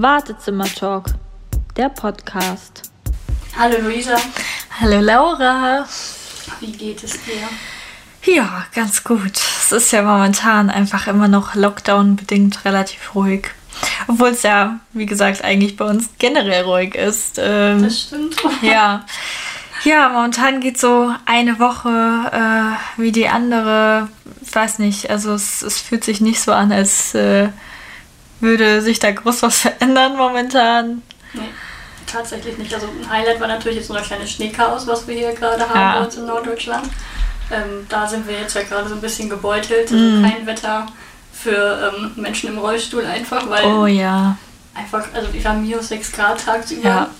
Wartezimmer-Talk, der Podcast. Hallo Luisa, Hallo Laura. wie geht es dir? Ja, ganz gut. Es ist ja momentan einfach immer noch Lockdown-bedingt relativ ruhig. Obwohl es ja, wie gesagt, eigentlich bei uns generell ruhig ist. Ähm, Das stimmt. ja. Ja, momentan geht so eine Woche äh, wie die andere. Ich weiß nicht, also es, es fühlt sich nicht so an, als äh, würde sich da groß was verändern momentan. Nee, tatsächlich nicht. Also ein Highlight war natürlich jetzt nur das kleine Schneechaos, was wir hier gerade haben Ja. bei uns in Norddeutschland. Ähm, da sind wir jetzt ja gerade so ein bisschen gebeutelt. Also Mm. kein Wetter für ähm, Menschen im Rollstuhl einfach, weil Oh ja. einfach, also wir haben minus 6 Grad tagsüber. Ja.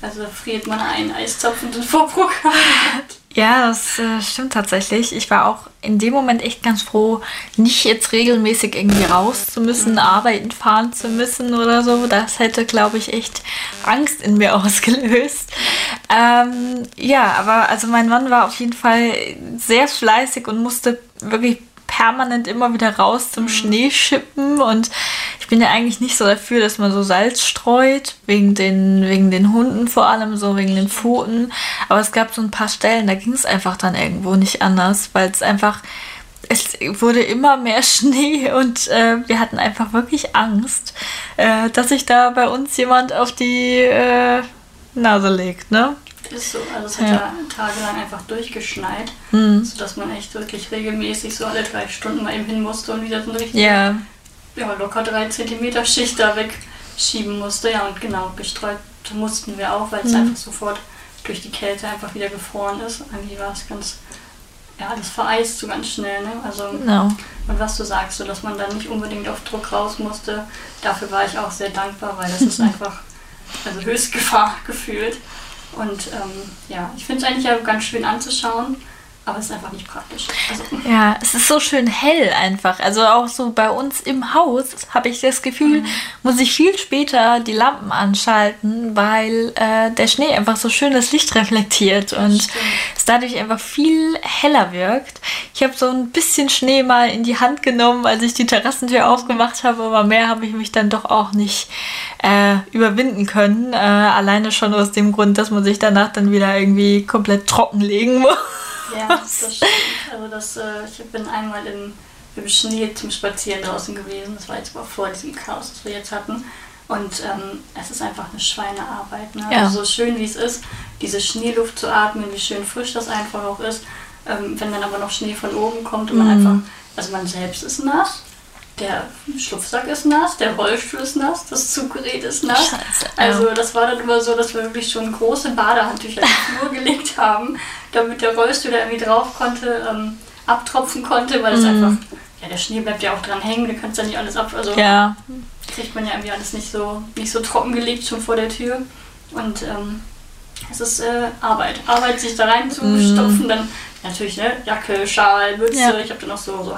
Also da friert man einen Eiszapfen sind Vorprogramm. Ja, das äh, stimmt tatsächlich. Ich war auch in dem Moment echt ganz froh, nicht jetzt regelmäßig irgendwie raus zu müssen, arbeiten fahren zu müssen oder so. Das hätte, glaube ich, echt Angst in mir ausgelöst. Ähm, ja, aber also mein Mann war auf jeden Fall sehr fleißig und musste wirklich permanent immer wieder raus zum Schneeschippen und ich bin ja eigentlich nicht so dafür, dass man so Salz streut, wegen den, wegen den Hunden vor allem, so wegen den Pfoten. Aber es gab so ein paar Stellen, da ging es einfach dann irgendwo nicht anders, weil es einfach, es wurde immer mehr Schnee und äh, wir hatten einfach wirklich Angst, äh, dass sich da bei uns jemand auf die äh, Nase legt, ne? Ist so. Also es hat Ja. ja, tagelang einfach durchgeschneit, Hm. sodass man echt wirklich regelmäßig so alle drei Stunden mal eben hin musste und wieder so eine richtige Ja, ja, locker 3 cm Schicht da wegschieben musste. Ja, und genau, gestreut mussten wir auch, weil es Mhm. einfach sofort durch die Kälte einfach wieder gefroren ist. Eigentlich war es ganz, ja, alles vereist so ganz schnell, ne? Also, genau. und was du sagst, so dass man dann nicht unbedingt auf Druck raus musste, dafür war ich auch sehr dankbar, weil das ist einfach, also Höchstgefahr gefühlt. Und ähm, ja, ich finde es eigentlich ja ganz schön anzuschauen, aber es ist einfach nicht praktisch. Also, Ja, es ist so schön hell einfach. Also auch so bei uns im Haus habe ich das Gefühl, muss ich viel später die Lampen anschalten, weil äh, der Schnee einfach so schön das Licht reflektiert und stimmt. es dadurch einfach viel heller wirkt. Ich habe so ein bisschen Schnee mal in die Hand genommen, als ich die Terrassentür aufgemacht habe, aber mehr habe ich mich dann doch auch nicht äh, überwinden können. Äh, alleine schon aus dem Grund, dass man sich danach dann wieder irgendwie komplett trockenlegen muss. Ja, das stimmt. Also das, äh, ich bin einmal im, im Schnee zum Spazieren draußen gewesen. Das war jetzt aber vor diesem Chaos, das wir jetzt hatten. Und ähm, es ist einfach eine Schweinearbeit. Ne? Ja. Also so schön wie es ist, diese Schneeluft zu atmen, wie schön frisch das einfach auch ist. Ähm, wenn dann aber noch Schnee von oben kommt und man Mhm. einfach, also man selbst ist nass, der Schlupfsack ist nass, der Rollstuhl ist nass, das Zuggerät ist nass. Scheiße. Also das war dann immer so, dass wir wirklich schon große Badehandtücher in die Flur gelegt haben, damit der Rollstuhl da irgendwie drauf konnte, ähm, abtropfen konnte, weil es einfach, ja der Schnee bleibt ja auch dran hängen, du kannst ja nicht alles ab, also Ja, kriegt man ja irgendwie alles nicht so, nicht so trocken gelegt schon vor der Tür. Und ähm, es ist äh, Arbeit. Arbeit, sich da reinzustopfen, dann natürlich ne, Jacke, Schal, Mütze. Ja. Ich habe dann noch so, so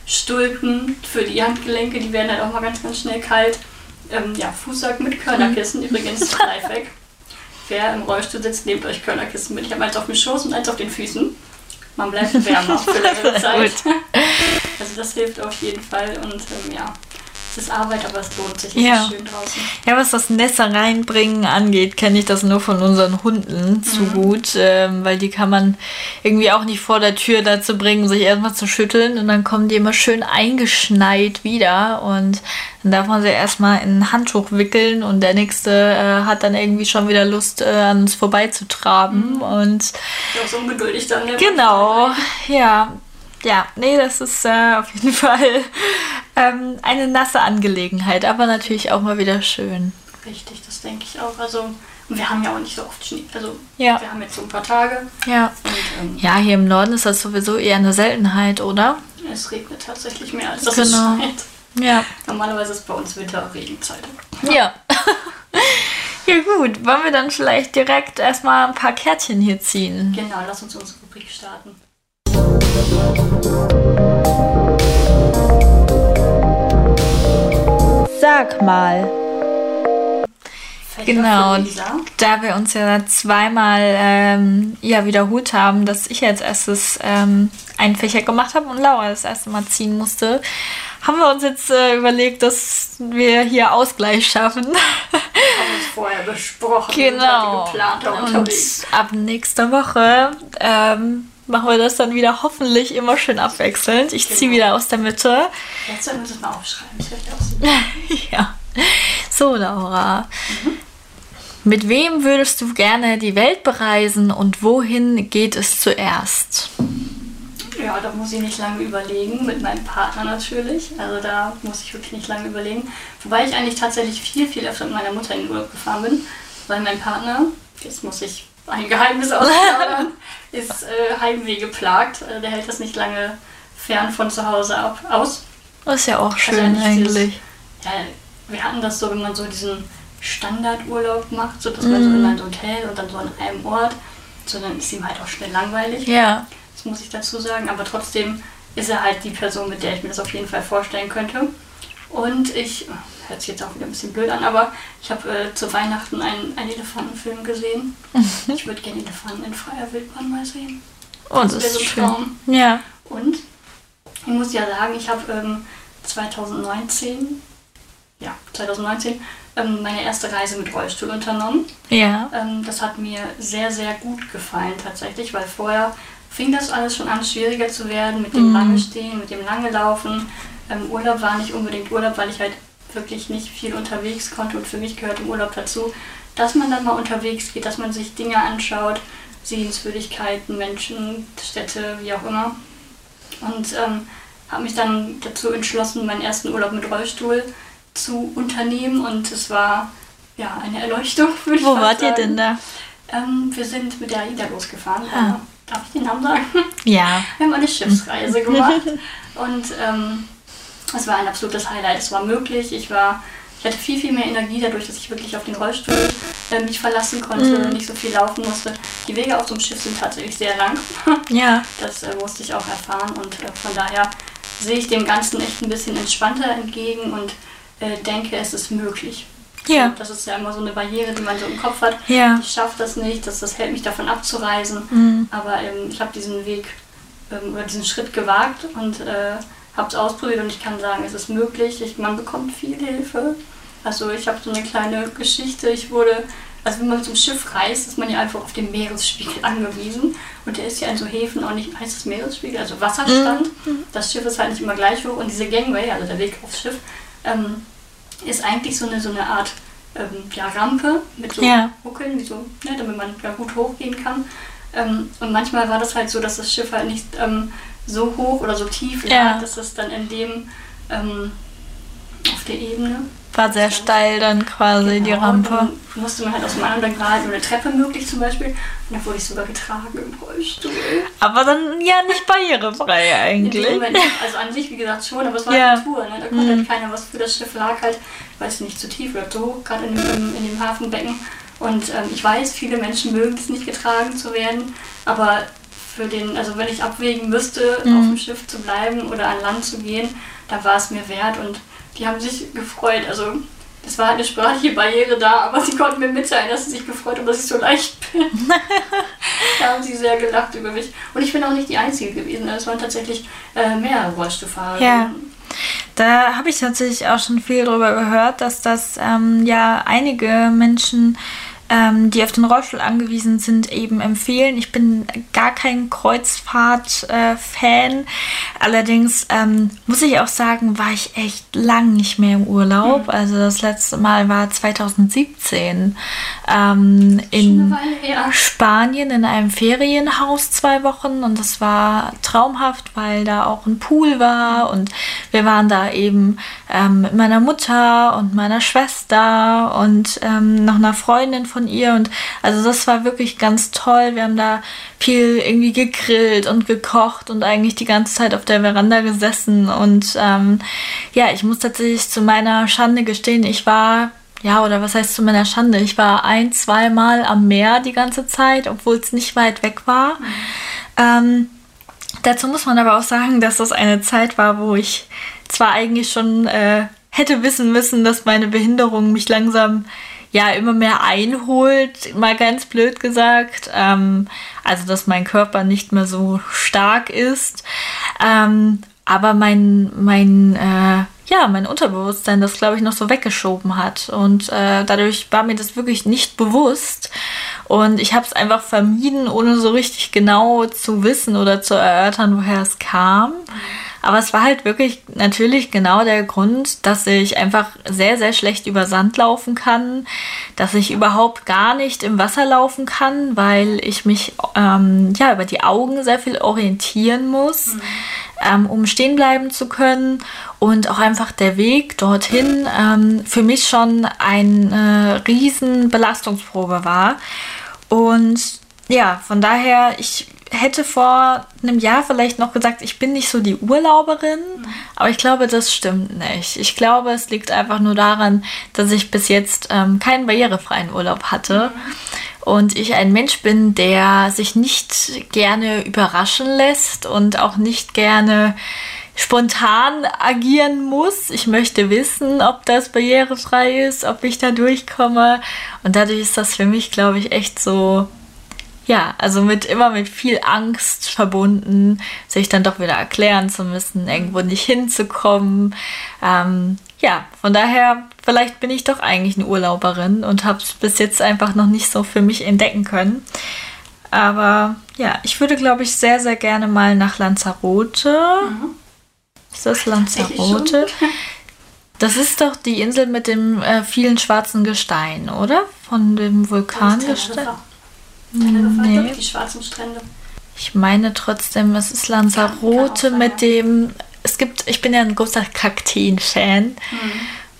Handstulpen für die Handgelenke, die werden halt auch mal ganz, ganz schnell kalt. Ähm, ja, Fußsack mit Körnerkissen, übrigens Lifehack. Wer im Rollstuhl sitzt, nehmt euch Körnerkissen mit. Ich habe eins auf dem Schoß und eins auf den Füßen. Man bleibt wärmer für längere Zeit. Also das hilft auf jeden Fall und ähm, ja, es ist Arbeit, aber es lohnt sich. Es Ja. schön draußen. Ja, was das Nässe reinbringen angeht, kenne ich das nur von unseren Hunden zu gut, ähm, weil die kann man irgendwie auch nicht vor der Tür dazu bringen, sich erstmal zu schütteln und dann kommen die immer schön eingeschneit wieder und dann darf man sie erstmal in ein Handtuch wickeln und der nächste äh, hat dann irgendwie schon wieder Lust, äh, an uns vorbeizutraben und Ist auch so ungeduldig dann. Genau, ja. Ja, nee, das ist äh, auf jeden Fall ähm, eine nasse Angelegenheit, aber natürlich auch mal wieder schön. Richtig, das denke ich auch. Also, und wir haben ja auch nicht so oft Schnee. Also, Ja. wir haben jetzt so ein paar Tage Ja. und ähm, Ja, hier im Norden ist das sowieso eher eine Seltenheit, oder? es regnet tatsächlich mehr, als dass es Genau. schneit. Ja. Normalerweise ist bei uns Winter-Regenzeit. Ja. ja, gut. Wollen wir dann vielleicht direkt erstmal ein paar Kärtchen hier ziehen? Genau, lass uns unsere Rubrik starten. Sag mal, Genau. Da wir uns ja zweimal ähm, ja, wiederholt haben, dass ich als erstes ähm, einen Fächer gemacht habe und Laura das erste Mal ziehen musste, haben wir uns jetzt äh, überlegt, dass wir hier Ausgleich schaffen. Haben uns vorher besprochen. genau. Geplant, Und ab nächster Woche ähm, machen wir das dann wieder hoffentlich immer schön abwechselnd. Ich ziehe Genau. wieder aus der Mitte. Jetzt sollten wir das mal aufschreiben. Das ja auch so. ja. So, Laura. Mit wem würdest du gerne die Welt bereisen und wohin geht es zuerst? Ja, da muss ich nicht lange überlegen. Mit meinem Partner natürlich. Also da muss ich wirklich nicht lange überlegen. Wobei ich eigentlich tatsächlich viel, viel öfter mit meiner Mutter in den Urlaub gefahren bin. Weil mein Partner, jetzt muss ich ein Geheimnis ausplaudern, ist äh, Heimweh geplagt. Äh, der hält das nicht lange fern von zu Hause ab, aus. Das ist ja auch Also schön nicht eigentlich. Ja, wir hatten das so, wenn man so diesen Standardurlaub macht, so dass man so in ein Hotel und dann so an einem Ort, so dann ist ihm halt auch schnell langweilig. Ja. Das muss ich dazu sagen. Aber trotzdem ist er halt die Person, mit der ich mir das auf jeden Fall vorstellen könnte. Und ich, hört sich jetzt auch wieder ein bisschen blöd an, aber ich habe äh, zu Weihnachten einen, einen Elefantenfilm gesehen. Ich würde gerne Elefanten in freier Wildbahn mal sehen. Und Das das so ist ein schön. Traum. Ja. Und ich muss ja sagen, ich habe ähm, 2019, ja, 2019, ähm, meine erste Reise mit Rollstuhl unternommen. Ja. Ähm, das hat mir sehr, sehr gut gefallen tatsächlich, weil vorher fing das alles schon an, schwieriger zu werden mit dem Mhm. lange Stehen, mit dem lange Laufen. Ähm, Urlaub war nicht unbedingt Urlaub, weil ich halt wirklich nicht viel unterwegs konnte und für mich gehört im Urlaub dazu, dass man dann mal unterwegs geht, dass man sich Dinge anschaut, Sehenswürdigkeiten, Menschen, Städte, wie auch immer. Und ähm, habe mich dann dazu entschlossen, meinen ersten Urlaub mit Rollstuhl zu unternehmen und es war ja eine Erleuchtung, ich Wo fast wart ihr denn da? Ähm, wir sind mit der AIDA losgefahren. Ah. Äh, Darf ich den Namen sagen? Ja. Wir haben eine Schiffsreise gemacht und ähm, es war ein absolutes Highlight. Es war möglich. Ich war, ich hatte viel, viel mehr Energie dadurch, dass ich wirklich auf den Rollstuhl äh, mich verlassen konnte, nicht so viel laufen musste. Die Wege auf so einem Schiff sind tatsächlich sehr lang. Ja. Das äh, musste ich auch erfahren und äh, von daher sehe ich dem Ganzen echt ein bisschen entspannter entgegen und äh, denke, es ist möglich. Ja. Und das ist ja immer so eine Barriere, die man so im Kopf hat. Ja. Ich schaffe das nicht, das, das hält mich davon abzureisen. Mhm. Aber ähm, ich habe diesen Weg ähm, oder diesen Schritt gewagt und äh, habe es ausprobiert und ich kann sagen, es ist möglich. Ich, man bekommt viel Hilfe. Also ich habe so eine kleine Geschichte. Ich wurde, also wenn man zum Schiff reist, ist man ja einfach auf den Meeresspiegel angewiesen. Und der ist ja in so Häfen auch nicht, heißt es Meeresspiegel, also Wasserstand. Das Schiff ist halt nicht immer gleich hoch und diese Gangway, also der Weg aufs Schiff, ähm, ist eigentlich so eine, so eine Art ähm, ja, Rampe mit so Ja. Huckeln, wie so, ne, damit man ja gut hochgehen kann. Ähm, und manchmal war das halt so, dass das Schiff halt nicht ähm, so hoch oder so tief lag, Ja. dass es dann in dem ähm, auf der Ebene War sehr steil dann quasi die Genau, Rampe. und dann musste man halt aus dem anderen Grad nur eine Treppe möglich zum Beispiel. Und dann wurde ich sogar getragen im Rollstuhl. Aber dann ja nicht barrierefrei eigentlich. Moment, also an sich, wie gesagt, schon, aber es war Ja. halt eine Tour. Ne? Da konnte halt keiner was für das Schiff lag halt, weiß nicht, zu tief oder zu hoch, gerade in, dem- in dem Hafenbecken. Und ähm, ich weiß, viele Menschen mögen es nicht getragen zu werden, aber für den, also wenn ich abwägen müsste, auf dem Schiff zu bleiben oder an Land zu gehen, dann war es mir wert und die haben sich gefreut. Also es war halt eine sprachliche Barriere da, aber sie konnten mir mitteilen, dass sie sich gefreut haben, dass ich so leicht bin. da haben sie sehr gelacht über mich. Und ich bin auch nicht die Einzige gewesen. Es waren tatsächlich äh, mehrere Rollstuhlfahrer. Ja. Da habe ich tatsächlich auch schon viel drüber gehört, dass das ähm, ja einige Menschen, ähm, die auf den Rollstuhl angewiesen sind, eben empfehlen. Ich bin gar kein Kreuzfahrt-Fan. Allerdings ähm, muss ich auch sagen, war ich echt lang nicht mehr im Urlaub. Also das letzte Mal war 2017 ähm, in. Spanien in einem Ferienhaus zwei Wochen und das war traumhaft, weil da auch ein Pool war und wir waren da eben ähm, mit meiner Mutter und meiner Schwester und ähm, noch einer Freundin von ihr und also das war wirklich ganz toll. Wir haben da viel irgendwie gegrillt und gekocht und eigentlich die ganze Zeit auf der Veranda gesessen und ähm, ja, ich muss tatsächlich zu meiner Schande gestehen, ich war ja, oder was heißt zu meiner Schande? Ich war ein, zweimal am Meer die ganze Zeit, obwohl es nicht weit weg war. Ähm, dazu muss man aber auch sagen, dass das eine Zeit war, wo ich zwar eigentlich schon äh, hätte wissen müssen, dass meine Behinderung mich langsam ja immer mehr einholt, mal ganz blöd gesagt. Ähm, also dass mein Körper nicht mehr so stark ist. Ähm, aber mein, mein, äh, ja, mein Unterbewusstsein das, glaube ich, noch so weggeschoben hat. Und äh, dadurch war mir das wirklich nicht bewusst. Und ich habe es einfach vermieden, ohne so richtig genau zu wissen oder zu erörtern, woher es kam. Aber es war halt wirklich natürlich genau der Grund, dass ich einfach sehr, sehr schlecht über Sand laufen kann, dass ich überhaupt gar nicht im Wasser laufen kann, weil ich mich ähm, ja über die Augen sehr viel orientieren muss, mhm. ähm, um stehen bleiben zu können. Und auch einfach der Weg dorthin ähm, für mich schon eine riesen Belastungsprobe war. Und ja, von daher, ich hätte vor einem Jahr vielleicht noch gesagt, ich bin nicht so die Urlauberin, mhm. aber ich glaube, das stimmt nicht. Ich glaube, es liegt einfach nur daran, dass ich bis jetzt ähm, keinen barrierefreien Urlaub hatte. Mhm. Und ich ein Mensch bin, der sich nicht gerne überraschen lässt und auch nicht gerne spontan agieren muss. Ich möchte wissen, ob das barrierefrei ist, ob ich da durchkomme. Und dadurch ist das für mich, glaube ich, echt so ja, also mit immer mit viel Angst verbunden, sich dann doch wieder erklären zu müssen, irgendwo nicht hinzukommen. Ähm, ja, von daher, vielleicht bin ich doch eigentlich eine Urlauberin und habe es bis jetzt einfach noch nicht so für mich entdecken können. Aber ja, ich würde, glaube ich, sehr, sehr gerne mal nach Lanzarote. Mhm. Ist das Lanzarote? Das ist doch die Insel mit dem äh, vielen schwarzen Gestein, oder? Von dem Vulkangestein. Teneriffa nee. hat die schwarzen Strände. Ich meine trotzdem, es ist Lanzarote mit dem. Es gibt, ich bin ja ein großer Kakteen-Fan. Mhm.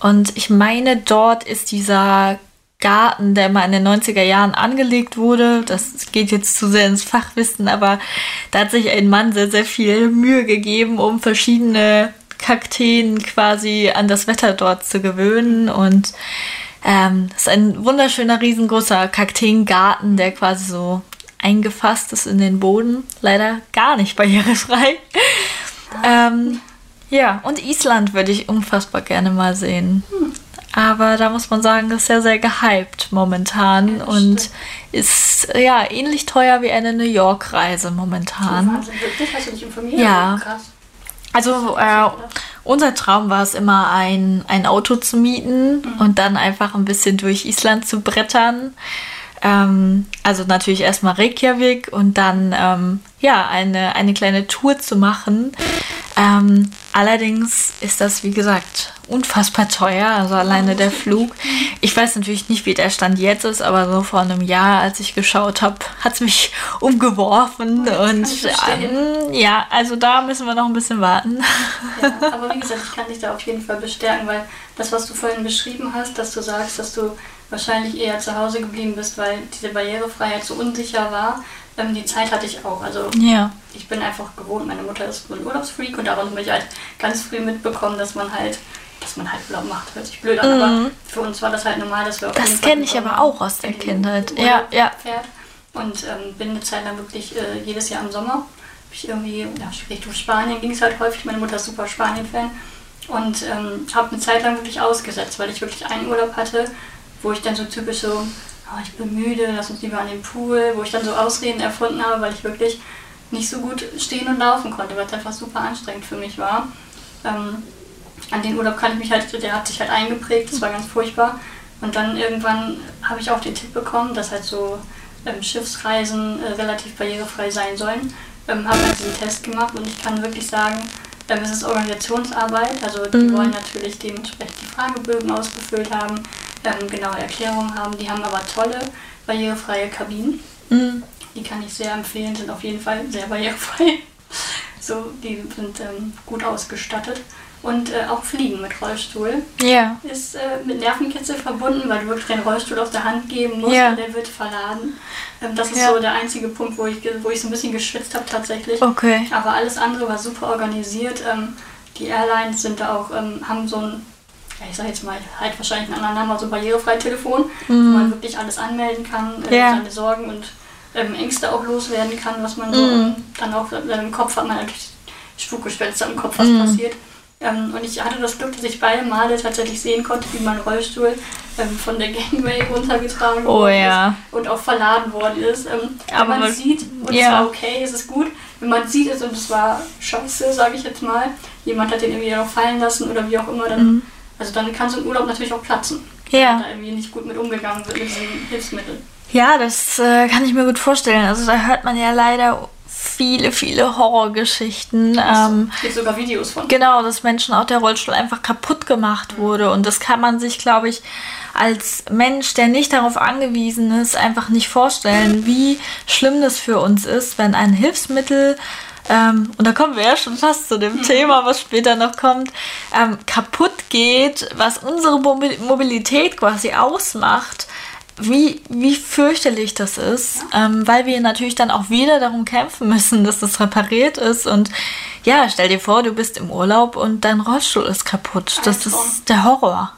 Und ich meine, dort ist dieser Garten, der mal in den 90er Jahren angelegt wurde. Das geht jetzt zu sehr ins Fachwissen, aber da hat sich ein Mann sehr, sehr viel Mühe gegeben, um verschiedene Kakteen quasi an das Wetter dort zu gewöhnen. Und ähm, das ist ein wunderschöner, riesengroßer Kakteengarten, der quasi so eingefasst ist in den Boden. Leider gar nicht barrierefrei. ähm, ja, und Island würde ich unfassbar gerne mal sehen. Aber da muss man sagen, das ist sehr, sehr gehypt momentan ja, und stimmt. ist ja ähnlich teuer wie eine New York-Reise momentan. Wahnsinn, wirklich? Hast du dich informiert? Ja. Krass. Also äh, unser Traum war es immer, ein, ein Auto zu mieten mhm. und dann einfach ein bisschen durch Island zu brettern. Ähm, also natürlich erstmal Reykjavik und dann ähm, ja eine, eine kleine Tour zu machen. Ähm, allerdings ist das, wie gesagt, unfassbar teuer, also alleine der Flug. Ich weiß natürlich nicht, wie der Stand jetzt ist, aber so vor einem Jahr, als ich geschaut habe, hat es mich umgeworfen. Oh, und ähm, ja, also da müssen wir noch ein bisschen warten. Ja, aber wie gesagt, ich kann dich da auf jeden Fall bestärken, weil das, was du vorhin beschrieben hast, dass du sagst, dass du wahrscheinlich eher zu Hause geblieben bist, weil diese Barrierefreiheit so unsicher war. Ähm, die Zeit hatte ich auch. Also ja. ich bin einfach gewohnt, meine Mutter ist ein Urlaubsfreak und darum habe ich halt ganz früh mitbekommen, dass man halt dass man halt Urlaub macht, hört sich blöd an, mhm. aber für uns war das halt normal, dass wir auf Das kenne ich aber auch aus der Kindheit. Ja, ja. Fährt. Und ähm, bin eine Zeit lang wirklich äh, jedes Jahr im Sommer. Ich irgendwie, ja, Richtung Spanien ging es halt häufig. Meine Mutter ist super Spanien-Fan. Und ähm, habe eine Zeit lang wirklich ausgesetzt, weil ich wirklich einen Urlaub hatte, wo ich dann so typisch so, oh, ich bin müde, lass uns lieber an den Pool, wo ich dann so Ausreden erfunden habe, weil ich wirklich nicht so gut stehen und laufen konnte, weil es einfach super anstrengend für mich war. Ähm, an den Urlaub kann ich mich halt, der hat sich halt eingeprägt, das war ganz furchtbar. Und dann irgendwann habe ich auch den Tipp bekommen, dass halt so ähm, Schiffsreisen äh, relativ barrierefrei sein sollen. Ähm, habe halt diesen Test gemacht und ich kann wirklich sagen, ähm, es ist Organisationsarbeit. Also die mhm. wollen natürlich dementsprechend die Fragebögen ausgefüllt haben, ähm, genaue Erklärungen haben. Die haben aber tolle barrierefreie Kabinen. Mhm. Die kann ich sehr empfehlen, sind auf jeden Fall sehr barrierefrei. so, die sind ähm, gut ausgestattet. Und äh, auch Fliegen mit Rollstuhl ja. ist äh, mit Nervenkitzel verbunden, weil du wirklich den Rollstuhl auf der Hand geben musst ja. und der wird verladen. Ähm, das ist ja. so der einzige Punkt, wo ich, wo ich so ein bisschen geschwitzt habe tatsächlich. Okay. Aber alles andere war super organisiert. Ähm, die Airlines sind da auch, ähm, haben so ein, ich sag jetzt mal, halt wahrscheinlich einen anderen Namen, so ein barrierefrei Telefon, mhm. wo man wirklich alles anmelden kann, äh, seine Sorgen und ähm, Ängste auch loswerden kann, was man so mhm. dann auch im Kopf hat, man natürlich Spukgespenster im Kopf, was mhm. passiert. Ähm, und ich hatte das Glück, dass ich beide Male tatsächlich sehen konnte, wie mein Rollstuhl ähm, von der Gangway runtergetragen oh, worden ja. ist und auch verladen worden ist. Ähm, aber man sieht, und ja. es war okay, es ist gut, wenn man sieht es und es war scheiße, sage ich jetzt mal, jemand hat den irgendwie noch fallen lassen oder wie auch immer, dann, Mhm. Also dann kann so ein Urlaub natürlich auch platzen. Ja. Wenn da irgendwie nicht gut mit umgegangen wird mit diesen Hilfsmitteln. Ja, das äh, kann ich mir gut vorstellen. Also da hört man ja leider viele, viele Horrorgeschichten. Ähm, Es gibt sogar Videos von. genau, dass Menschen auch der Rollstuhl einfach kaputt gemacht wurde. Und das kann man sich, glaube ich, als Mensch, der nicht darauf angewiesen ist, einfach nicht vorstellen, wie schlimm das für uns ist, wenn ein Hilfsmittel ähm, und da kommen wir ja schon fast zu dem Thema, was später noch kommt, ähm, kaputt geht, was unsere Mobi- Mobilität quasi ausmacht, wie, wie fürchterlich das ist, ähm, weil wir natürlich dann auch wieder darum kämpfen müssen, dass das repariert ist. Und ja, stell dir vor, du bist im Urlaub und dein Rollstuhl ist kaputt. Das ist der Horror.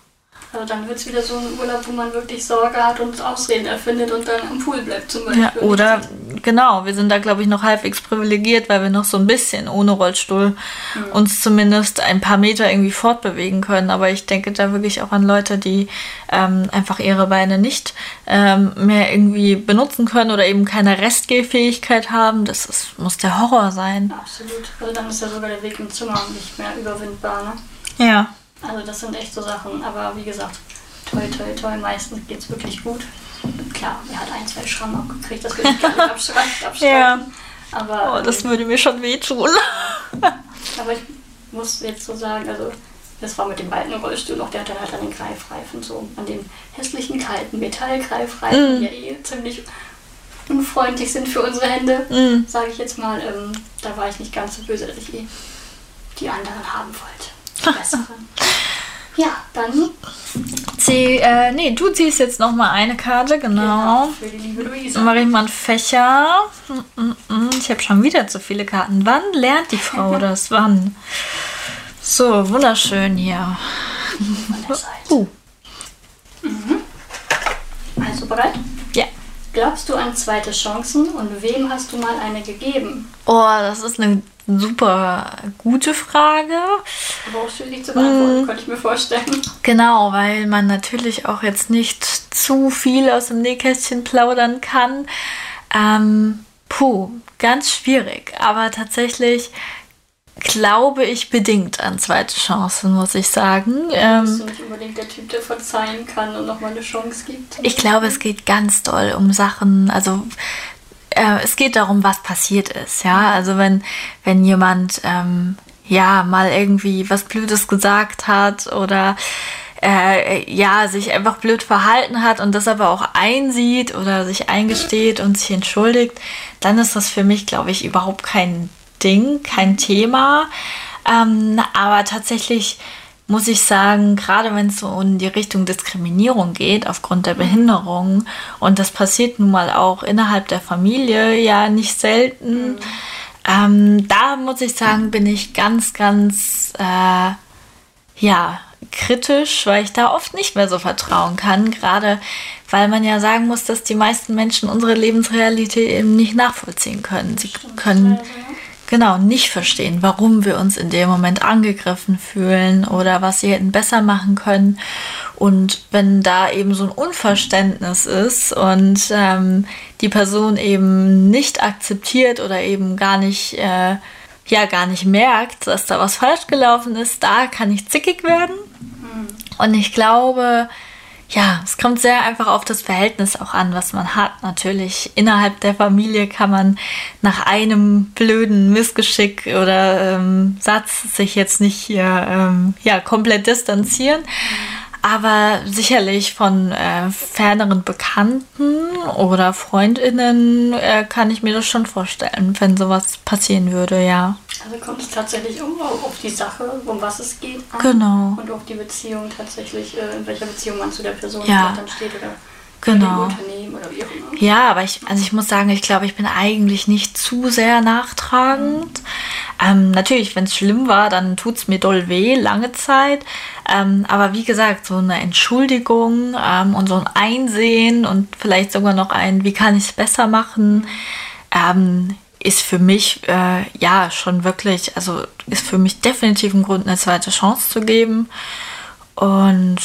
Also dann wird es wieder so ein Urlaub, wo man wirklich Sorge hat und Ausreden erfindet und dann am Pool bleibt zum Beispiel. Ja, oder genau, wir sind da, glaube ich, noch halbwegs privilegiert, weil wir noch so ein bisschen ohne Rollstuhl uns zumindest ein paar Meter irgendwie fortbewegen können. Aber ich denke da wirklich auch an Leute, die ähm, einfach ihre Beine nicht ähm, mehr irgendwie benutzen können oder eben keine Restgehfähigkeit haben. Das ist, muss der Horror sein. Absolut. Also dann ist ja sogar der Weg im Zimmer nicht mehr überwindbar. Ne? Ja. Also das sind echt so Sachen. Aber wie gesagt, toll, toll, toll. Meistens geht es wirklich gut. Klar, er hat ein, zwei Schrammen abgekriegt, das will ich gar nicht abstreiten. Ja. Aber, Oh, das ähm, würde mir schon wehtun. aber ich muss jetzt so sagen, also das war mit dem alten Rollstuhl noch, der hat dann halt an den Greifreifen, so an den hässlichen kalten Metallgreifreifen, die ja eh ziemlich unfreundlich sind für unsere Hände, Mm. sage ich jetzt mal. Ähm, da war ich nicht ganz so böse, dass ich eh die anderen haben wollte. Besseren. ja, dann Zieh, äh, nee, du ziehst jetzt noch mal eine Karte, genau. für die liebe Luisa. Dann mache ich mal einen Fächer. Mm, mm, mm. Ich habe schon wieder zu viele Karten. Wann lernt die Frau das? Wann? So, wunderschön hier. Uh, Also bereit? ja. Glaubst du an zweite Chancen und wem hast du mal eine gegeben? Oh, das ist eine super gute Frage. Aber auch schwierig zu beantworten, könnte ich mir vorstellen. Genau, weil man natürlich auch jetzt nicht zu viel aus dem Nähkästchen plaudern kann. Ähm, puh, ganz schwierig. Aber tatsächlich glaube ich bedingt an zweite Chancen, muss ich sagen. Ähm, Bist du nicht unbedingt der Typ, der verzeihen kann und nochmal eine Chance gibt? Ich glaube, es geht ganz doll um Sachen, also äh, es geht darum, was passiert ist, ja. Also wenn, wenn jemand ähm, ja mal irgendwie was Blödes gesagt hat oder äh, ja, sich einfach blöd verhalten hat und das aber auch einsieht oder sich eingesteht und sich entschuldigt, dann ist das für mich, glaube ich, überhaupt kein Ding, kein Thema. Ähm, aber tatsächlich muss ich sagen, gerade wenn es so in die Richtung Diskriminierung geht aufgrund der Behinderung, und das passiert nun mal auch innerhalb der Familie ja nicht selten, ähm, da muss ich sagen, bin ich ganz, ganz, äh, ja, kritisch, weil ich da oft nicht mehr so vertrauen kann, gerade weil man ja sagen muss, dass die meisten Menschen unsere Lebensrealität eben nicht nachvollziehen können. Sie können genau nicht verstehen, warum wir uns in dem Moment angegriffen fühlen oder was sie hätten besser machen können. Und wenn da eben so ein Unverständnis ist und ähm, die Person eben nicht akzeptiert oder eben gar nicht, äh, ja, gar nicht merkt, dass da was falsch gelaufen ist, da kann ich zickig werden. Und ich glaube, ja, es kommt sehr einfach auf das Verhältnis auch an, was man hat. Natürlich innerhalb der Familie kann man nach einem blöden Missgeschick oder ähm, Satz sich jetzt nicht hier ähm, ja, komplett distanzieren. Aber sicherlich von äh, ferneren Bekannten oder Freundinnen äh, kann ich mir das schon vorstellen, wenn sowas passieren würde, ja. Also kommt es tatsächlich um, auf die Sache, um was es geht, an. Genau. Und auf die Beziehung tatsächlich, äh, in welcher Beziehung man zu der Person Ja. dann steht oder Genau. Unternehmen oder wie auch immer. Ja, aber ich, also ich muss sagen, ich glaube, ich bin eigentlich nicht zu sehr nachtragend. Ähm, natürlich, wenn es schlimm war, dann tut es mir doll weh, lange Zeit. Ähm, aber wie gesagt, so eine Entschuldigung ähm, und so ein Einsehen und vielleicht sogar noch ein, wie kann ich es besser machen, ähm, ist für mich äh, ja schon wirklich, also ist für mich definitiv ein Grund, eine zweite Chance zu geben. Und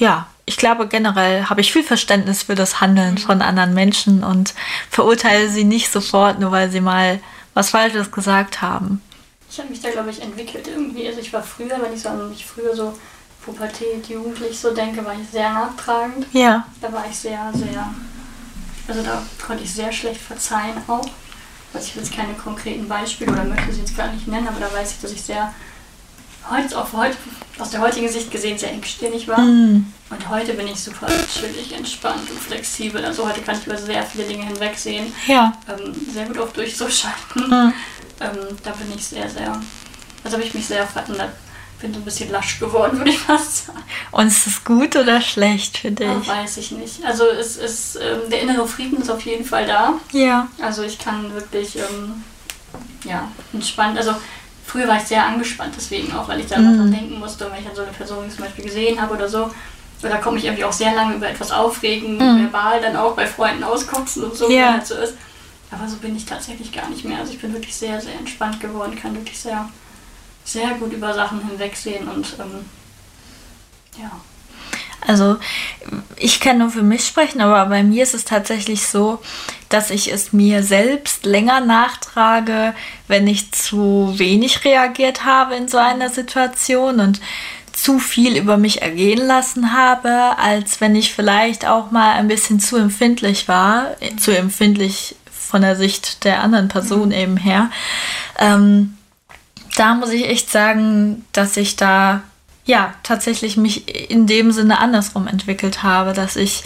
ja, ich glaube generell habe ich viel Verständnis für das Handeln von anderen Menschen und verurteile sie nicht sofort, nur weil sie mal was Falsches gesagt haben. Ich habe mich da, glaube ich, entwickelt irgendwie. Also ich war früher, wenn ich so an mich früher so Pubertät, jugendlich so denke, war ich sehr nachtragend. Ja. Da war ich sehr, sehr, also da konnte ich sehr schlecht verzeihen auch. Also ich will jetzt keine konkreten Beispiele oder möchte sie jetzt gar nicht nennen, aber da weiß ich, dass ich sehr heute, auf heute, aus der heutigen Sicht gesehen sehr engstirnig war. Mm. Und heute bin ich super chillig, entspannt und flexibel. Also heute kann ich über sehr viele Dinge hinwegsehen. Ja. Ähm, sehr gut auf Durchsuchschalten. Mm. Ähm, da bin ich sehr, sehr, also habe ich mich sehr verändert. Bin so ein bisschen lasch geworden, würde ich fast sagen. Und ist das gut oder schlecht für dich? Oh, weiß ich nicht. Also es ist, ähm, der innere Frieden ist auf jeden Fall da. Ja. Also ich kann wirklich, ähm, ja, entspannt, also früher war ich sehr angespannt, deswegen auch, weil ich da Mhm. dran denken musste, wenn ich an so eine Person zum Beispiel gesehen habe oder so. Oder komme ich irgendwie auch sehr lange über etwas aufregen, Mhm. verbal dann auch bei Freunden auskotzen und so, Ja. wenn das so ist. Aber so bin ich tatsächlich gar nicht mehr. Also ich bin wirklich sehr, sehr entspannt geworden, kann wirklich sehr, sehr gut über Sachen hinwegsehen und ähm, ja. Also ich kann nur für mich sprechen, aber bei mir ist es tatsächlich so, dass ich es mir selbst länger nachtrage, wenn ich zu wenig reagiert habe in so einer Situation und zu viel über mich ergehen lassen habe, als wenn ich vielleicht auch mal ein bisschen zu empfindlich war, zu empfindlich von der Sicht der anderen Person eben her. Ähm, da muss ich echt sagen, dass ich da ja tatsächlich mich in dem Sinne andersrum entwickelt habe, dass ich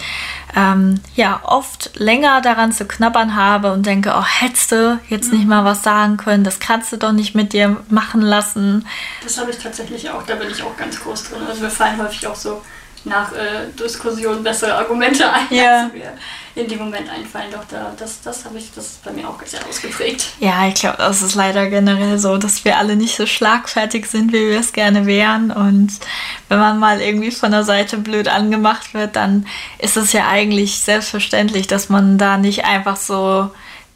ähm, ja oft länger daran zu knabbern habe und denke, oh, hättest du jetzt nicht mal was sagen können, das kannst du doch nicht mit dir machen lassen. Das habe ich tatsächlich auch, da bin ich auch ganz groß drin. Also mir fallen häufig auch so nach äh, Diskussionen bessere Argumente ein, Ja. als mir in dem Moment einfallen. Doch, da, das, das habe ich, das ist bei mir auch sehr ausgeprägt. Ja, ich glaube, das ist leider generell so, dass wir alle nicht so schlagfertig sind, wie wir es gerne wären. Und wenn man mal irgendwie von der Seite blöd angemacht wird, dann ist es ja eigentlich selbstverständlich, dass man da nicht einfach so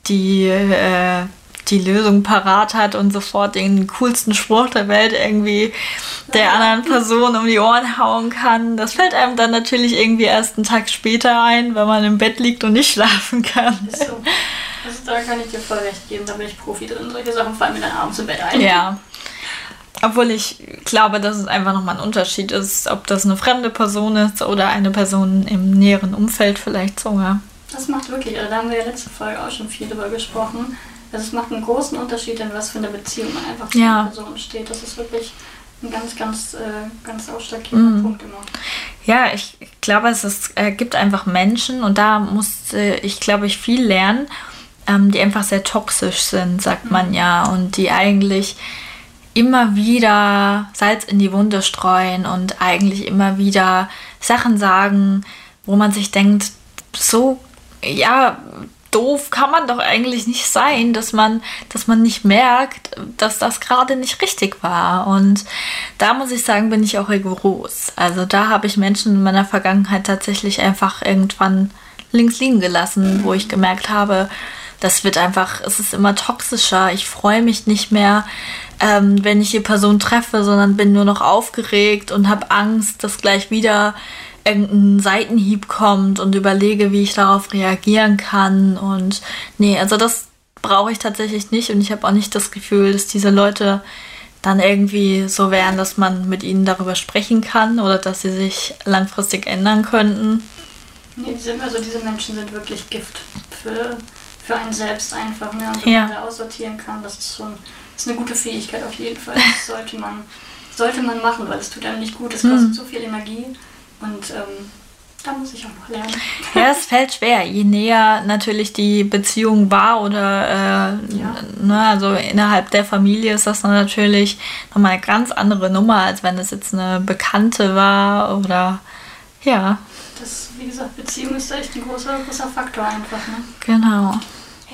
die, äh, die Lösung parat hat und sofort den coolsten Spruch der Welt irgendwie der anderen Person um die Ohren hauen kann. Das fällt einem dann natürlich irgendwie erst einen Tag später ein, wenn man im Bett liegt und nicht schlafen kann. Ist so. Also da kann ich dir voll recht geben, da bin ich Profi drin. Solche Sachen fallen mir dann abends im Bett ein. Ja. Obwohl ich glaube, dass es einfach nochmal ein Unterschied ist, ob das eine fremde Person ist oder eine Person im näheren Umfeld vielleicht sogar. Das macht wirklich, also da haben wir ja letzte Folge auch schon viel drüber gesprochen. Also es macht einen großen Unterschied, in was für eine Beziehung man einfach zu Ja. einer Person steht. Das ist wirklich ein ganz, ganz, äh, ganz ausschlaggebender Mhm. Punkt immer. Ja, ich glaube, es ist, äh, gibt einfach Menschen und da musste ich, glaube ich, viel lernen, ähm, die einfach sehr toxisch sind, sagt man ja, und die eigentlich immer wieder Salz in die Wunde streuen und eigentlich immer wieder Sachen sagen, wo man sich denkt, so, ja, doof kann man doch eigentlich nicht sein, dass man, dass man nicht merkt, dass das gerade nicht richtig war. Und da muss ich sagen, bin ich auch rigoros. Also da habe ich Menschen in meiner Vergangenheit tatsächlich einfach irgendwann links liegen gelassen, wo ich gemerkt habe, das wird einfach, es ist immer toxischer. Ich freue mich nicht mehr, ähm, wenn ich die Person treffe, sondern bin nur noch aufgeregt und habe Angst, dass gleich wieder irgendein Seitenhieb kommt und überlege, wie ich darauf reagieren kann. Und nee, also das brauche ich tatsächlich nicht und ich habe auch nicht das Gefühl, dass diese Leute dann irgendwie so wären, dass man mit ihnen darüber sprechen kann oder dass sie sich langfristig ändern könnten. Nee, diese, also diese Menschen sind wirklich Gift für, für einen selbst einfach. Ne? Und wenn Ja. man da aussortieren kann, das ist schon das ist eine gute Fähigkeit auf jeden Fall. Das sollte man, sollte man machen, weil es tut einem nicht gut. Es kostet Mhm. so viel Energie und ähm, da muss ich auch noch lernen. Ja, es fällt schwer. Je näher natürlich die Beziehung war oder äh, Ja. ne, also innerhalb der Familie ist das dann natürlich nochmal eine ganz andere Nummer, als wenn es jetzt eine Bekannte war oder ja, Das, wie gesagt, Beziehung ist echt ein großer, großer Faktor einfach. Ne? genau.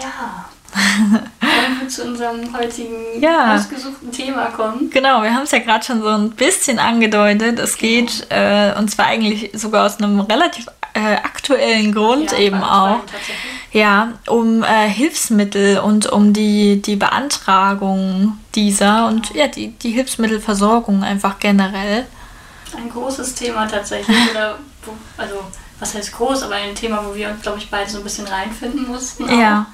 Ja. Wollen wir zu unserem heutigen Ja. ausgesuchten Thema kommen? Genau, wir haben es ja gerade schon so ein bisschen angedeutet. Es geht, äh, und zwar eigentlich sogar aus einem relativ äh, aktuellen Grund Ja, eben auch. Ja, um äh, Hilfsmittel und um die, die Beantragung dieser und ja, die, die Hilfsmittelversorgung einfach generell. Ein großes Thema tatsächlich. Oder wo, also, was heißt groß, aber ein Thema, wo wir uns, glaube ich, beide so ein bisschen reinfinden mussten. auch. Ja.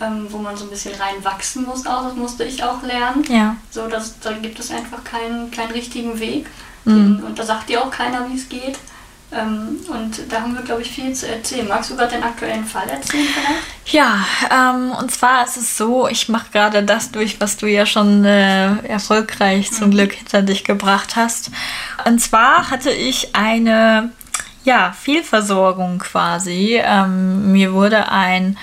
Ähm, wo man so ein bisschen reinwachsen muss. Auch das musste ich auch lernen. Ja. So, dass, da gibt es einfach keinen, keinen richtigen Weg. Mhm. Und da sagt dir auch keiner, wie es geht. Ähm, und da haben wir, glaube ich, viel zu erzählen. Magst du gerade den aktuellen Fall erzählen vielleicht? Ja, ähm, und zwar ist es so, ich mache gerade das durch, was du ja schon äh, erfolgreich zum Glück hinter dich gebracht hast. Und zwar hatte ich eine ja, Fehlversorgung quasi. Ähm, mir wurde ein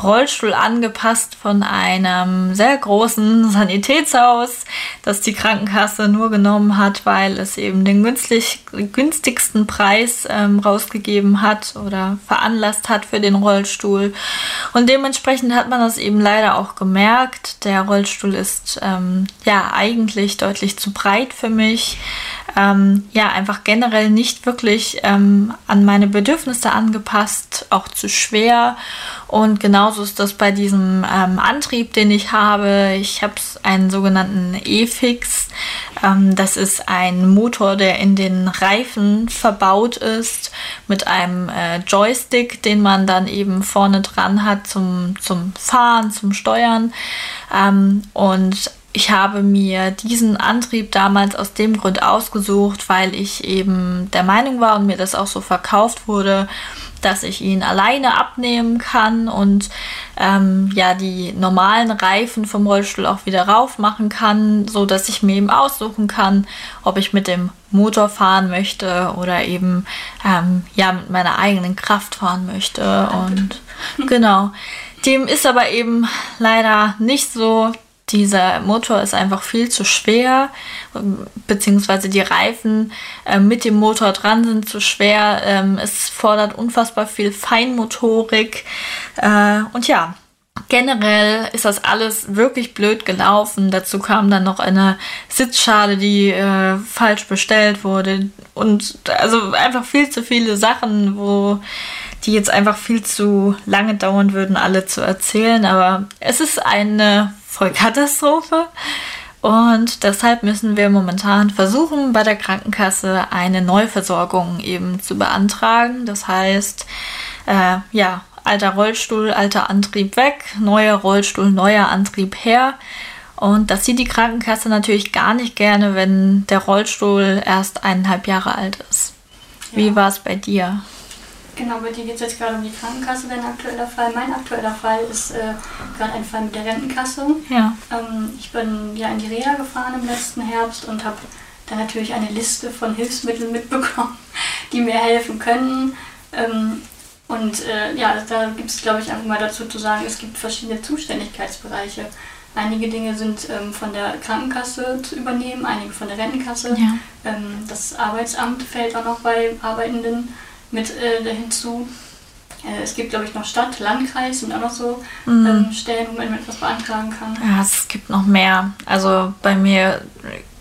Rollstuhl angepasst von einem sehr großen Sanitätshaus, das die Krankenkasse nur genommen hat, weil es eben den günstig, günstigsten Preis ähm, rausgegeben hat oder veranlasst hat für den Rollstuhl. Und dementsprechend hat man das eben leider auch gemerkt. Der Rollstuhl ist ähm, ja eigentlich deutlich zu breit für mich ähm, ja einfach generell nicht wirklich ähm, an meine Bedürfnisse angepasst, auch zu schwer. Und genauso ist das bei diesem ähm, Antrieb, den ich habe. Ich habe einen sogenannten E-Fix. Ähm, das ist ein Motor, der in den Reifen verbaut ist, mit einem äh, Joystick, den man dann eben vorne dran hat zum, zum Fahren, zum Steuern. Ähm, und ich habe mir diesen Antrieb damals aus dem Grund ausgesucht, weil ich eben der Meinung war und mir das auch so verkauft wurde, dass ich ihn alleine abnehmen kann und ähm, ja die normalen Reifen vom Rollstuhl auch wieder rauf machen kann, so dass ich mir eben aussuchen kann, ob ich mit dem Motor fahren möchte oder eben ähm, ja mit meiner eigenen Kraft fahren möchte und genau. Dem ist aber eben leider nicht so dieser Motor ist einfach viel zu schwer, beziehungsweise die Reifen äh, mit dem Motor dran sind zu schwer. Ähm, es fordert unfassbar viel Feinmotorik. Äh, und ja, generell ist das alles wirklich blöd gelaufen. Dazu kam dann noch eine Sitzschale, die äh, falsch bestellt wurde. Und also einfach viel zu viele Sachen, wo die jetzt einfach viel zu lange dauern würden, alle zu erzählen. Aber es ist eine Vollkatastrophe. Und deshalb müssen wir momentan versuchen, bei der Krankenkasse eine Neuversorgung eben zu beantragen. Das heißt, äh, ja, alter Rollstuhl, alter Antrieb weg, neuer Rollstuhl, neuer Antrieb her. Und das sieht die Krankenkasse natürlich gar nicht gerne, wenn der Rollstuhl erst eineinhalb Jahre alt ist. Wie Ja. war es bei dir? Genau, bei dir geht es jetzt gerade um die Krankenkasse, dein aktueller Fall. Mein aktueller Fall ist äh, gerade ein Fall mit der Rentenkasse. Ja. Ähm, ich bin ja in die Reha gefahren im letzten Herbst und habe dann natürlich eine Liste von Hilfsmitteln mitbekommen, die mir helfen können. Ähm, und äh, ja, da gibt es, glaube ich, einfach mal dazu zu sagen, es gibt verschiedene Zuständigkeitsbereiche. Einige Dinge sind ähm, von der Krankenkasse zu übernehmen, einige von der Rentenkasse. Ja. Ähm, das Arbeitsamt fällt auch noch bei Arbeitenden mit äh, hinzu. Äh, es gibt, glaube ich, noch Stadt, Landkreis sind auch noch so Mhm. ähm, Stellen, wo man etwas beantragen kann. Ja, es gibt noch mehr. Also bei mir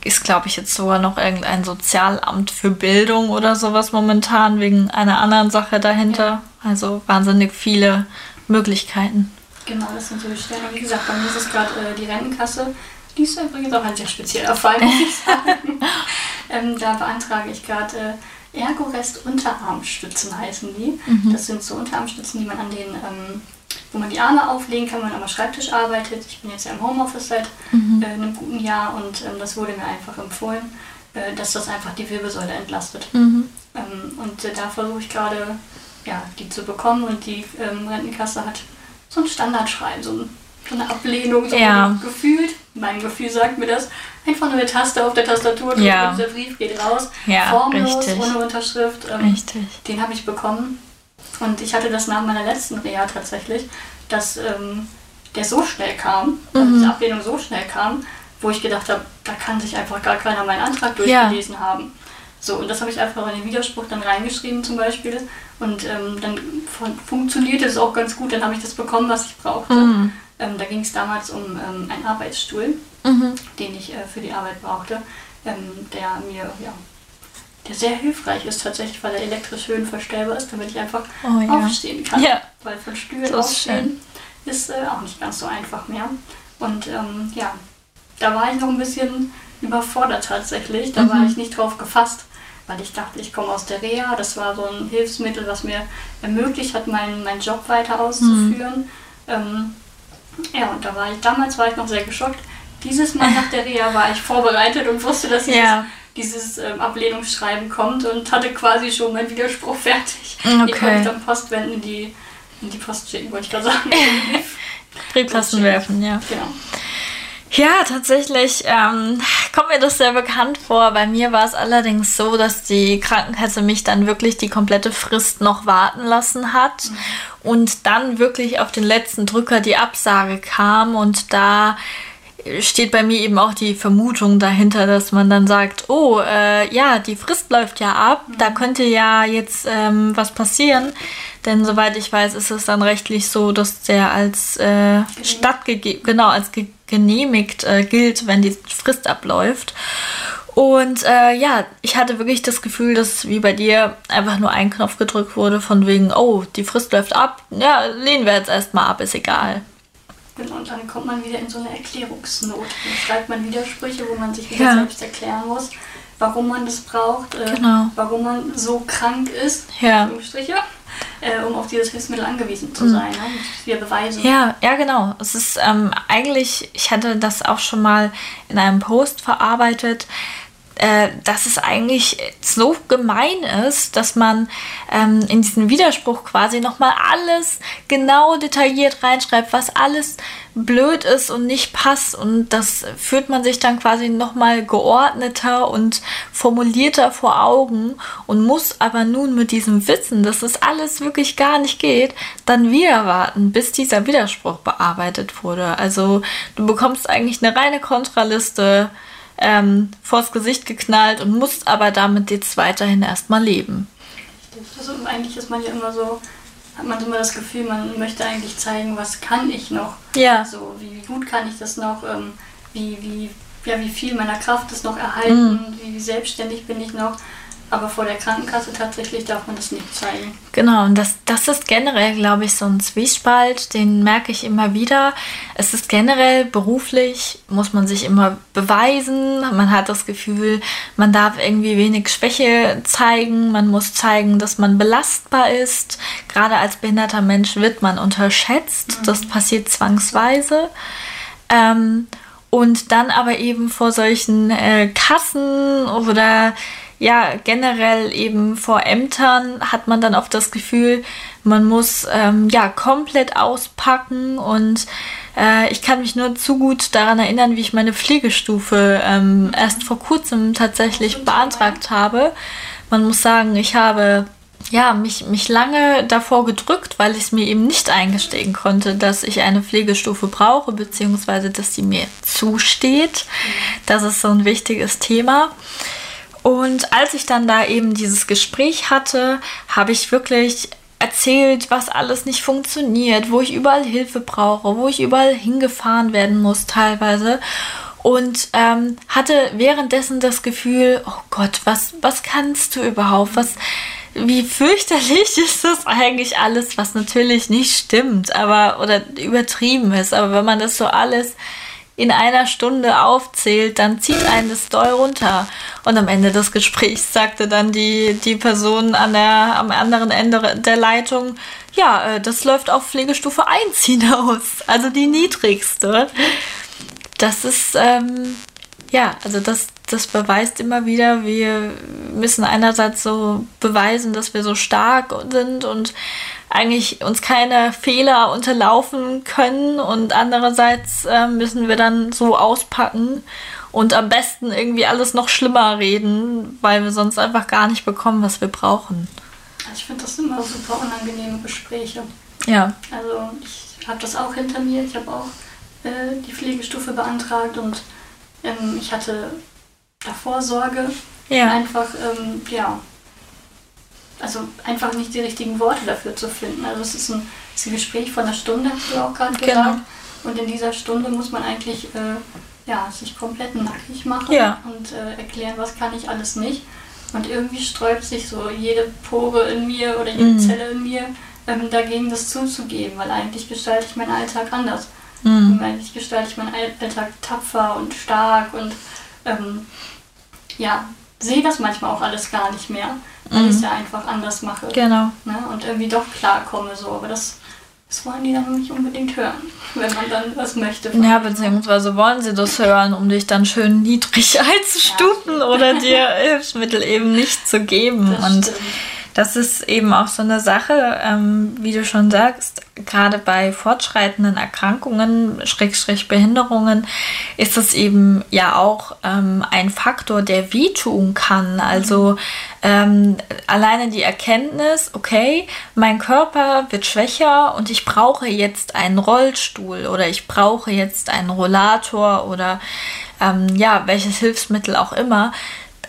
ist, glaube ich, jetzt sogar noch irgendein Sozialamt für Bildung oder sowas momentan wegen einer anderen Sache dahinter. Also wahnsinnig viele Möglichkeiten. Genau, das sind so die Stellen. Und wie gesagt, bei mir ist es gerade äh, die Rentenkasse. Die ist übrigens auch ein sehr spezieller Fall, muss ich sagen. ähm, da beantrage ich gerade äh, Ergorest Unterarmstützen heißen die. Das sind so Unterarmstützen, die man an den, ähm, wo man die Arme auflegen kann, wenn man am Schreibtisch arbeitet. Ich bin jetzt ja im Homeoffice seit äh, einem guten Jahr und ähm, das wurde mir einfach empfohlen, äh, dass das einfach die Wirbelsäule entlastet. Mhm. Ähm, und äh, da versuche ich gerade, ja, die zu bekommen und die ähm, Rentenkasse hat so ein Standardschreiben, so, ein, so eine Ablehnung, so Ja. gefühlt. Mein Gefühl sagt mir das. Einfach nur eine Taste auf der Tastatur drücken Ja. und der Brief geht raus. Ja, Formlos, richtig. ohne Unterschrift. Ähm, Richtig. Den habe ich bekommen. Und ich hatte das nach meiner letzten Reha tatsächlich, dass ähm, der so schnell kam, Mhm. diese Ablehnung so schnell kam, wo ich gedacht habe, da kann sich einfach gar keiner meinen Antrag durchgelesen haben. So, und das habe ich einfach in den Widerspruch dann reingeschrieben zum Beispiel. Und ähm, dann fun funktionierte es auch ganz gut, dann habe ich das bekommen, was ich brauchte. Mhm. Ähm, da ging es damals um ähm, einen Arbeitsstuhl, Mhm. den ich äh, für die Arbeit brauchte, ähm, der mir, ja, der sehr hilfreich ist tatsächlich, weil er elektrisch höhenverstellbar ist, damit ich einfach Oh ja. aufstehen kann. Ja. Weil von Stühlen aufstehen ist äh, auch nicht ganz so einfach mehr. Und ähm, ja, da war ich noch ein bisschen überfordert tatsächlich. Da war Mhm. ich nicht drauf gefasst, weil ich dachte, ich komme aus der Reha. Das war so ein Hilfsmittel, was mir ermöglicht hat, meinen, meinen Job weiter auszuführen. Mhm. Ähm, Ja, und da war ich, damals war ich noch sehr geschockt. Dieses Mal nach der Reha war ich vorbereitet und wusste, dass dieses, Ja. dieses ähm, Ablehnungsschreiben kommt und hatte quasi schon meinen Widerspruch fertig. Okay. konnte ich dann Postwenden in die, in die Post schicken, wollte ich gerade sagen. Briefkasten werfen, ja. genau. Ja, tatsächlich ähm, kommt mir das sehr bekannt vor. Bei mir war es allerdings so, dass die Krankenkasse mich dann wirklich die komplette Frist noch warten lassen hat und dann wirklich auf den letzten Drücker die Absage kam. Und da steht bei mir eben auch die Vermutung dahinter, dass man dann sagt, oh, äh, ja, die Frist läuft ja ab, da könnte ja jetzt ähm, was passieren. Denn soweit ich weiß, ist es dann rechtlich so, dass der als äh, stattgegeben, genau, als ge genehmigt äh, gilt, wenn die Frist abläuft. Und äh, ja, ich hatte wirklich das Gefühl, dass wie bei dir einfach nur ein Knopf gedrückt wurde, von wegen, oh, die Frist läuft ab, ja, lehnen wir jetzt erstmal ab, ist egal. Genau, und dann kommt man wieder in so eine Erklärungsnot. Dann schreibt man Widersprüche, wo man sich wieder Ja. selbst erklären muss, warum man das braucht, äh, Genau. warum man so krank ist, Ja. Äh, um auf dieses Hilfsmittel angewiesen zu sein. Ne? Und wir beweisen. Mhm. Ja, ja, genau. Es ist ähm, eigentlich, ich hatte das auch schon mal in einem Post verarbeitet, äh, dass es eigentlich so gemein ist, dass man ähm, in diesen Widerspruch quasi nochmal alles genau detailliert reinschreibt, was alles blöd ist und nicht passt. Und das führt man sich dann quasi nochmal geordneter und formulierter vor Augen und muss aber nun mit diesem Wissen, dass das alles wirklich gar nicht geht, dann wieder warten, bis dieser Widerspruch bearbeitet wurde. Also du bekommst eigentlich eine reine Kontraliste ähm, vors Gesicht geknallt und musst aber damit jetzt weiterhin erstmal leben. Also eigentlich ist man ja immer so, hat man immer das Gefühl, man möchte eigentlich zeigen, was kann ich noch. Ja. So, wie, wie gut kann ich das noch, ähm, wie, wie, ja, wie viel meiner Kraft ist noch erhalten, Mhm. wie selbstständig bin ich noch. Aber vor der Krankenkasse tatsächlich darf man das nicht zeigen. Genau, und das, das ist generell, glaube ich, so ein Zwiespalt, den merke ich immer wieder. Es ist generell beruflich, muss man sich immer beweisen. Man hat das Gefühl, man darf irgendwie wenig Schwäche zeigen. Man muss zeigen, dass man belastbar ist. Gerade als behinderter Mensch wird man unterschätzt. Das passiert zwangsweise. Ähm, und dann aber eben vor solchen äh, Kassen oder ja, generell eben vor Ämtern hat man dann oft das Gefühl, man muss ähm, ja komplett auspacken und äh, ich kann mich nur zu gut daran erinnern, wie ich meine Pflegestufe ähm, erst vor kurzem tatsächlich beantragt habe. Man muss sagen, ich habe ja, mich, mich lange davor gedrückt, weil ich es mir eben nicht eingestehen konnte, dass ich eine Pflegestufe brauche, beziehungsweise dass sie mir zusteht. Das ist so ein wichtiges Thema. Und als ich dann da eben dieses Gespräch hatte, habe ich wirklich erzählt, was alles nicht funktioniert, wo ich überall Hilfe brauche, wo ich überall hingefahren werden muss teilweise. Und ähm, hatte währenddessen das Gefühl, oh Gott, was, was kannst du überhaupt? Was, wie fürchterlich ist das eigentlich alles, was natürlich nicht stimmt, aber oder übertrieben ist. Aber wenn man das so alles in einer Stunde aufzählt, dann zieht einen das doll runter. Und am Ende des Gesprächs sagte dann die, die Person an der, am anderen Ende der Leitung, ja, äh, das läuft auf Pflegestufe 1 hinaus, also die niedrigste. Das ist, ähm, ja, also das, das beweist immer wieder, wir müssen einerseits so beweisen, dass wir so stark sind und eigentlich uns keine Fehler unterlaufen können und andererseits äh, müssen wir dann so auspacken und am besten irgendwie alles noch schlimmer reden, weil wir sonst einfach gar nicht bekommen, was wir brauchen. Also ich finde das immer super unangenehme Gespräche. Ja, Also ich habe das auch hinter mir. Ich habe auch äh, die Pflegestufe beantragt und ähm, ich hatte davor Sorge, ja, einfach, ähm, ja, also einfach nicht die richtigen Worte dafür zu finden. Also es ist ein, es ist ein Gespräch von einer Stunde, hast du auch gerade Genau. gesagt. Und in dieser Stunde muss man eigentlich äh, ja, sich komplett nackig machen Ja. und äh, erklären, was kann ich alles nicht. Und irgendwie sträubt sich so jede Pore in mir oder jede Mhm. Zelle in mir ähm, dagegen, das zuzugeben, weil eigentlich gestalte ich meinen Alltag anders. Mhm. Und Eigentlich gestalte ich meinen All- Alltag tapfer und stark und ähm, ja, sehe das manchmal auch alles gar nicht mehr, weil Mhm. ich es ja einfach anders mache genau. ne? und irgendwie doch klarkomme so. Aber das Das wollen die dann nicht unbedingt hören, wenn man dann was möchte. Ja, beziehungsweise wollen sie das hören, um dich dann schön niedrig einzustufen ja. oder dir Hilfsmittel eben nicht zu geben. Das Und stimmt das ist eben auch so eine Sache, ähm, wie du schon sagst, gerade bei fortschreitenden Erkrankungen, Schrägstrich Behinderungen, ist es eben ja auch ähm, ein Faktor, der wehtun kann. Also ähm, alleine die Erkenntnis, okay, mein Körper wird schwächer und ich brauche jetzt einen Rollstuhl oder ich brauche jetzt einen Rollator oder ähm, ja, welches Hilfsmittel auch immer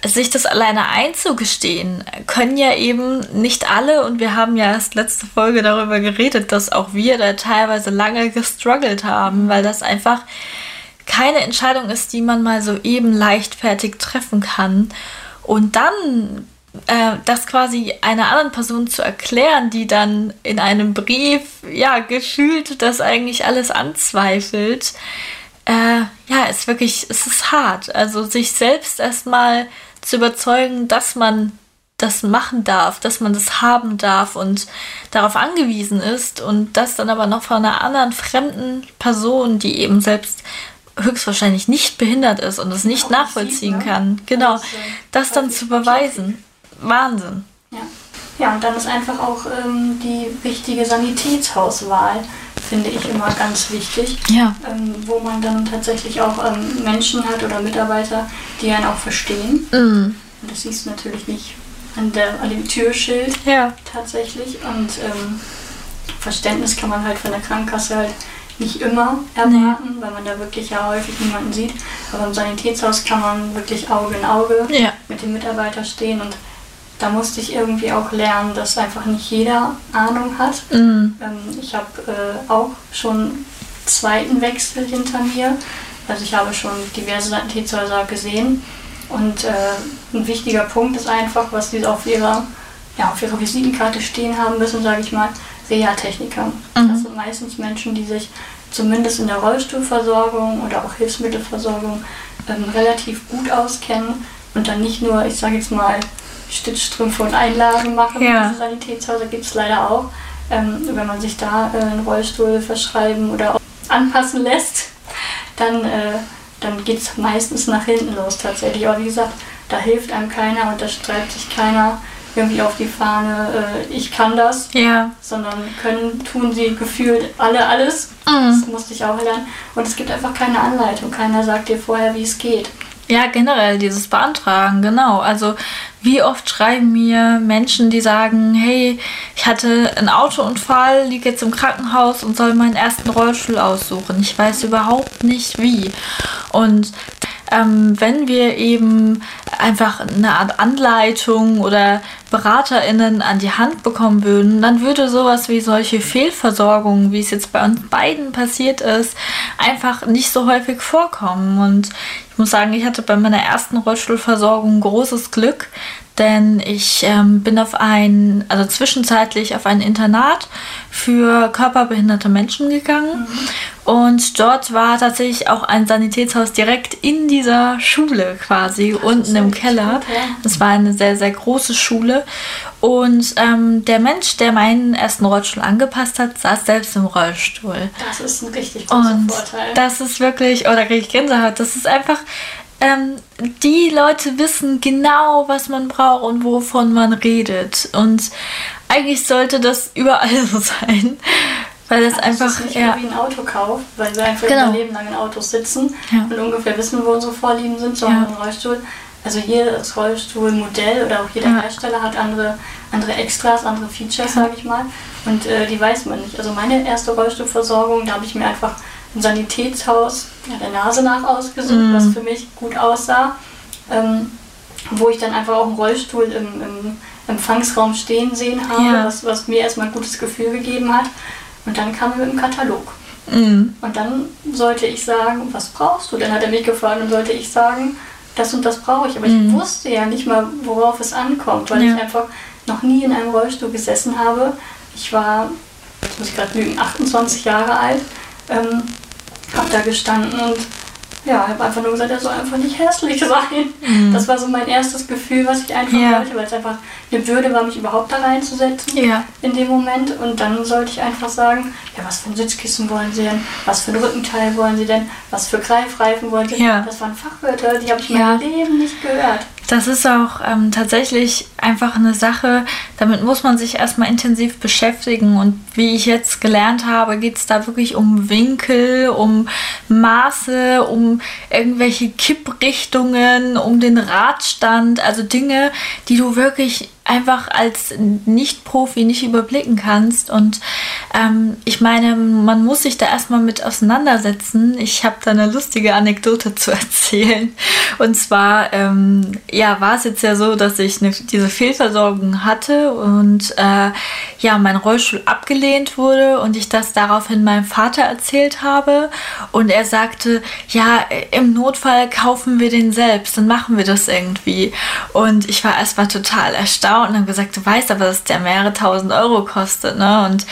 sich das alleine einzugestehen, können ja eben nicht alle, und wir haben ja erst letzte Folge darüber geredet, dass auch wir da teilweise lange gestruggelt haben, weil das einfach keine Entscheidung ist, die man mal so eben leichtfertig treffen kann. Und dann äh, das quasi einer anderen Person zu erklären, die dann in einem Brief, ja, gefühlt das eigentlich alles anzweifelt, äh, ja, ist wirklich, es ist hart. Also sich selbst erstmal zu überzeugen, dass man das machen darf, dass man das haben darf und darauf angewiesen ist und das dann aber noch von einer anderen fremden Person, die eben selbst höchstwahrscheinlich nicht behindert ist und es nicht nachvollziehen sieht, ne? kann, genau, das, dann zu beweisen. Wahnsinn. Ja. ja, und dann ist einfach auch ähm, die wichtige Sanitätshauswahl finde ich immer ganz wichtig. Ja. Ähm, wo man dann tatsächlich auch ähm, Menschen hat oder Mitarbeiter, die einen auch verstehen. Mhm. Und das siehst du natürlich nicht an, der, an dem Türschild ja. tatsächlich. Und ähm, Verständnis kann man halt von der Krankenkasse halt nicht immer erwarten, nee. weil man da wirklich ja häufig niemanden sieht. Aber im Sanitätshaus kann man wirklich Auge in Auge ja. mit dem Mitarbeiter stehen und da musste ich irgendwie auch lernen, dass einfach nicht jeder Ahnung hat. Mhm. Ähm, ich habe äh, auch schon zweiten Wechsel hinter mir. Also ich habe schon diverse Sanitätshäuser gesehen. Und äh, ein wichtiger Punkt ist einfach, was die auf ihrer, ja, auf ihrer Visitenkarte stehen haben müssen, sage ich mal, Reha-Techniker. Mhm. Das sind meistens Menschen, die sich zumindest in der Rollstuhlversorgung oder auch Hilfsmittelversorgung ähm, relativ gut auskennen und dann nicht nur, ich sage jetzt mal, Stützstrümpfe und Einlagen machen. Ja. Diese Sanitätshäuser gibt es leider auch. Ähm, wenn man sich da äh, einen Rollstuhl verschreiben oder anpassen lässt, dann, äh, dann geht es meistens nach hinten los tatsächlich. Aber wie gesagt, da hilft einem keiner und da streibt sich keiner irgendwie auf die Fahne, äh, ich kann das, ja. sondern können, tun sie gefühlt alle alles. Mhm. Das musste ich auch lernen. Und es gibt einfach keine Anleitung. Keiner sagt dir vorher, wie es geht. Ja, generell dieses Beantragen, genau. Also wie oft schreiben mir Menschen, die sagen, hey, ich hatte einen Autounfall, liege jetzt im Krankenhaus und soll meinen ersten Rollstuhl aussuchen. Ich weiß überhaupt nicht wie. Und ähm, wenn wir eben einfach eine Art Anleitung oder BeraterInnen an die Hand bekommen würden, dann würde sowas wie solche Fehlversorgungen, wie es jetzt bei uns beiden passiert ist, einfach nicht so häufig vorkommen. Und ich muss sagen, ich hatte bei meiner ersten Rollstuhlversorgung großes Glück, denn ich ähm, bin auf ein, also zwischenzeitlich auf ein Internat für körperbehinderte Menschen gegangen. Mhm. Und dort war tatsächlich auch ein Sanitätshaus direkt in dieser Schule quasi, das unten im Keller. Es war eine sehr, sehr große Schule. Und ähm, der Mensch, der meinen ersten Rollstuhl angepasst hat, saß selbst im Rollstuhl. Das ist ein richtig großer Und Vorteil. Das ist wirklich, oder oh, kriege ich Gänsehaut, das ist einfach ähm, die Leute wissen genau, was man braucht und wovon man redet. Und eigentlich sollte das überall so sein. Weil das ja, einfach. Das ist nicht ja. wie ein Autokauf, weil wir einfach genau. Leben lang in Autos sitzen ja. und ungefähr wissen, wo unsere Vorlieben sind, sondern ja. im Rollstuhl. Also jedes Rollstuhlmodell oder auch jeder ja. Hersteller hat andere, andere Extras, andere Features, sage ich mal. Und äh, die weiß man nicht. Also meine erste Rollstuhlversorgung, da habe ich mir einfach ein Sanitätshaus ja, der Nase nach ausgesucht, mm. was für mich gut aussah. Ähm, wo ich dann einfach auch einen Rollstuhl im, im Empfangsraum stehen sehen habe, ja. was, was mir erstmal ein gutes Gefühl gegeben hat. Und dann kam er mit dem Katalog. Mm. Und dann sollte ich sagen, was brauchst du? Dann hat er mich gefragt und sollte ich sagen, das und das brauche ich. Aber mm. ich wusste ja nicht mal, worauf es ankommt, weil ja. ich einfach noch nie in einem Rollstuhl gesessen habe. Ich war, jetzt muss ich gerade lügen, 28 Jahre alt. Ähm, habe da gestanden und ja, ich habe einfach nur gesagt, er soll einfach nicht hässlich sein. Mhm. Das war so mein erstes Gefühl, was ich einfach ja. wollte, weil es einfach eine Würde war, mich überhaupt da reinzusetzen ja. in dem Moment. Und dann sollte ich einfach sagen, ja, was für ein Sitzkissen wollen Sie denn? Was für ein Rückenteil wollen Sie denn? Was für Greifreifen wollen Sie? Ja. Das waren Fachwörter, die habe ich ja. mein Leben nicht gehört. Das ist auch ähm, tatsächlich einfach eine Sache, damit muss man sich erstmal intensiv beschäftigen. Und wie ich jetzt gelernt habe, geht es da wirklich um Winkel, um Maße, um irgendwelche Kipprichtungen, um den Radstand, also Dinge, die du wirklich einfach als Nicht-Profi nicht überblicken kannst. Und ähm, ich meine, man muss sich da erstmal mit auseinandersetzen. Ich habe da eine lustige Anekdote zu erzählen. Und zwar, ähm, ja, war es jetzt ja so, dass ich eine, diese Fehlversorgung hatte und äh, ja, mein Rollstuhl abgelehnt wurde und ich das daraufhin meinem Vater erzählt habe. Und er sagte, ja, im Notfall kaufen wir den selbst, dann machen wir das irgendwie. Und ich war erstmal total erstaunt und haben gesagt, du weißt aber, dass der mehrere tausend Euro kostet. Ne? Und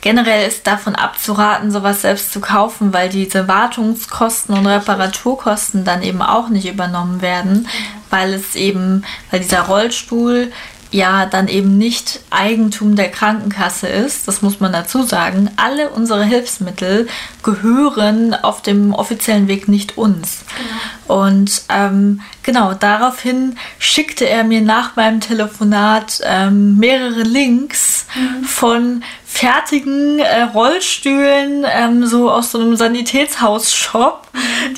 generell ist davon abzuraten, sowas selbst zu kaufen, weil diese Wartungskosten und Reparaturkosten dann eben auch nicht übernommen werden, weil es eben, weil dieser Rollstuhl ja dann eben nicht Eigentum der Krankenkasse ist, das muss man dazu sagen. Alle unsere Hilfsmittel gehören auf dem offiziellen Weg nicht uns. Genau. Und ähm, genau daraufhin schickte er mir nach meinem Telefonat ähm, mehrere Links mhm. von fertigen äh, Rollstühlen, ähm, so aus so einem Sanitätshaus-Shop,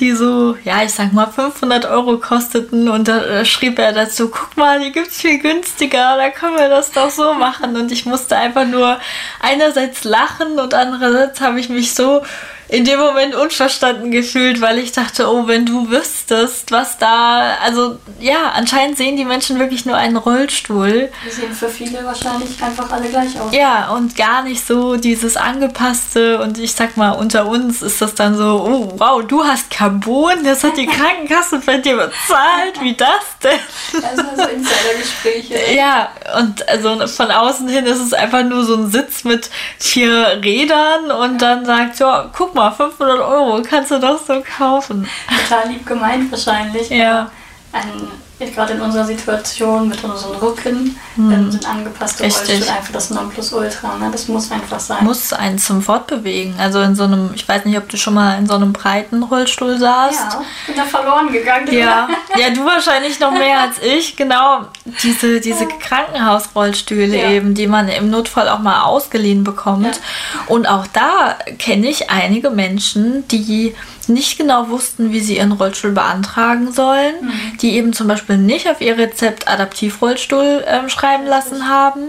die so, ja, ich sag mal 500 Euro kosteten. Und da äh, schrieb er dazu, guck mal, die gibt's viel günstiger, da können wir das doch so machen. Und ich musste einfach nur einerseits lachen und andererseits habe ich mich so in dem Moment unverstanden gefühlt, weil ich dachte, oh, wenn du wüsstest, was da, also ja, anscheinend sehen die Menschen wirklich nur einen Rollstuhl. Die sehen für viele wahrscheinlich einfach alle gleich aus. Ja, und gar nicht so dieses angepasste und ich sag mal, unter uns ist das dann so, oh, wow, du hast Carbon, das hat die Krankenkasse bei dir bezahlt, wie das denn? Das sind so Insidergespräche. Ja, und also von außen hin ist es einfach nur so ein Sitz mit vier Rädern und dann sagt, ja, guck mal, mal, 500 Euro kannst du doch so kaufen. Total lieb gemeint wahrscheinlich. Ja. Ein gerade in unserer Situation mit unserem Rücken hm. ähm, sind angepasste Rollstühle einfach das Nonplusultra. Ne? Das muss einfach sein. Muss einen zum Fortbewegen. Also in so einem, ich weiß nicht, ob du schon mal in so einem breiten Rollstuhl saßt. Ja, bin da verloren gegangen. Ja, ja du wahrscheinlich noch mehr als ich. Genau, diese, diese. Krankenhausrollstühle ja. eben, die man im Notfall auch mal ausgeliehen bekommt. Ja. Und auch da kenne ich einige Menschen, die nicht genau wussten, wie sie ihren Rollstuhl beantragen sollen, mhm. die eben zum Beispiel nicht auf ihr Rezept Adaptivrollstuhl ähm, schreiben lassen haben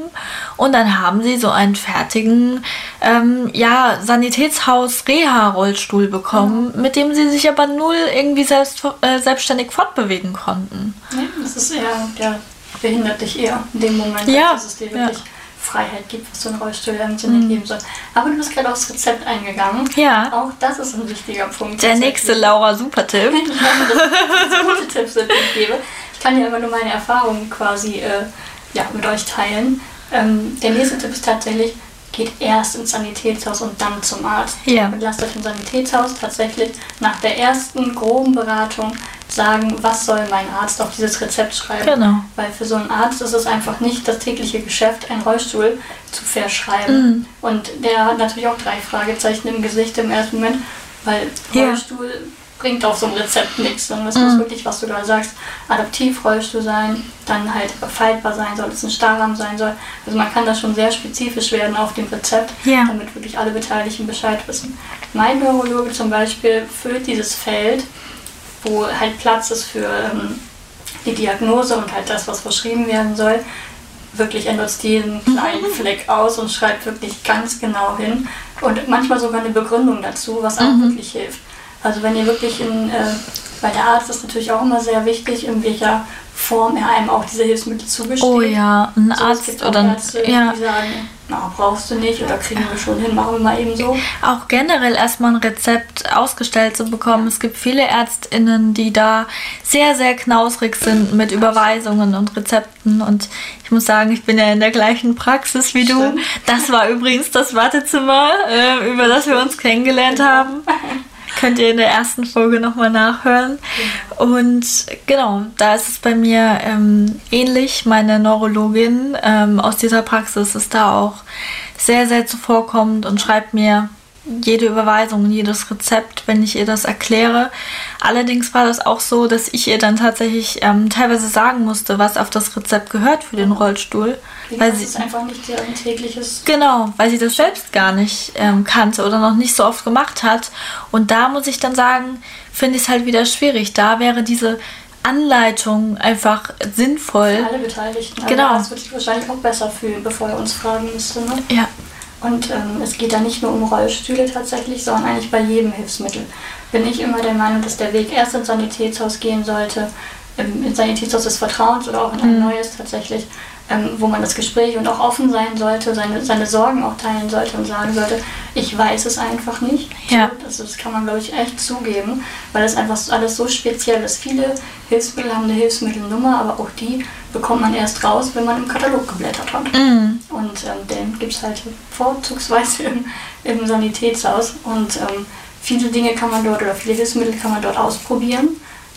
und dann haben sie so einen fertigen ähm, ja, Sanitätshaus-Reha-Rollstuhl bekommen, mhm. mit dem sie sich aber null irgendwie selbst, äh, selbstständig fortbewegen konnten. Ja, das ist eher, der behindert dich eher in dem Moment, ja, dass es dir wirklich ja Freiheit gibt, was so ein Rollstuhl im Sinne mhm. geben soll. Aber du bist gerade aufs Rezept eingegangen. Ja. Auch das ist ein wichtiger Punkt. Der nächste Laura Super-Tipp. ich hoffe, dass das gute Tipps sind, die ich gebe. Ich kann ja immer nur meine Erfahrungen quasi äh, ja, mit euch teilen. Ähm, der nächste Tipp ist tatsächlich, geht erst ins Sanitätshaus und dann zum Arzt. Ja. Und lasst euch im Sanitätshaus tatsächlich nach der ersten groben Beratung sagen, was soll mein Arzt auf dieses Rezept schreiben. Genau. Weil für so einen Arzt ist es einfach nicht das tägliche Geschäft, einen Rollstuhl zu verschreiben. Mhm. Und der hat natürlich auch drei Fragezeichen im Gesicht im ersten Moment, weil ja. Rollstuhl bringt auf so einem Rezept nichts. Sondern es mhm. muss wirklich, was du gerade sagst, Adaptivrollstuhl sein, dann halt faltbar sein soll, es ein Starrrahmen sein soll. Also man kann da schon sehr spezifisch werden auf dem Rezept, ja. damit wirklich alle Beteiligten Bescheid wissen. Mein Neurologe zum Beispiel füllt dieses Feld wo halt Platz ist für ähm, die Diagnose und halt das, was verschrieben werden soll. Wirklich, er nutzt jeden kleinen mhm. Fleck aus und schreibt wirklich ganz genau hin. Und manchmal sogar eine Begründung dazu, was auch mhm. wirklich hilft. Also wenn ihr wirklich in, äh, weil der Arzt ist natürlich auch immer sehr wichtig, in welcher Form er einem auch diese Hilfsmittel zugesteht. Oh ja, ein so, Arzt oder Ärzte, ja. die sagen, na, brauchst du nicht oder kriegen wir schon hin, machen wir mal eben so. Auch generell erstmal ein Rezept ausgestellt zu bekommen. Es gibt viele ÄrztInnen, die da sehr, sehr knausrig sind mit Überweisungen und Rezepten. Und ich muss sagen, ich bin ja in der gleichen Praxis wie du. Das war übrigens das Wartezimmer, äh, über das wir uns kennengelernt haben. Könnt ihr in der ersten Folge nochmal nachhören. Und genau, da ist es bei mir ähm, ähnlich. Meine Neurologin ähm, aus dieser Praxis ist da auch sehr, sehr zuvorkommend und schreibt mir jede Überweisung, jedes Rezept, wenn ich ihr das erkläre. Allerdings war das auch so, dass ich ihr dann tatsächlich ähm, teilweise sagen musste, was auf das Rezept gehört für den Rollstuhl. Weil sie ist einfach nicht ihr tägliches. Genau, weil sie das selbst gar nicht ähm, kannte oder noch nicht so oft gemacht hat. Und da muss ich dann sagen, finde ich es halt wieder schwierig. Da wäre diese Anleitung einfach sinnvoll. Für alle Beteiligten. Genau. Also das würde ich wahrscheinlich auch besser fühlen, bevor er uns fragen müsste. Ne? Ja. Und ähm, es geht da nicht nur um Rollstühle tatsächlich, sondern eigentlich bei jedem Hilfsmittel. Bin ich immer der Meinung, dass der Weg erst ins Sanitätshaus gehen sollte, im, ins Sanitätshaus des Vertrauens oder auch in ein Mhm. neues tatsächlich, ähm, wo man das Gespräch und auch offen sein sollte, seine, seine Sorgen auch teilen sollte und sagen sollte, ich weiß es einfach nicht. Ja. Das, das kann man, glaube ich, echt zugeben, weil es einfach alles so speziell ist. Viele Hilfsmittel haben eine Hilfsmittelnummer, aber auch die bekommt man erst raus, wenn man im Katalog geblättert hat. Mhm. Und ähm, den gibt es halt vorzugsweise im, im Sanitätshaus. Und ähm, viele Dinge kann man dort oder viele Hilfsmittel kann man dort ausprobieren.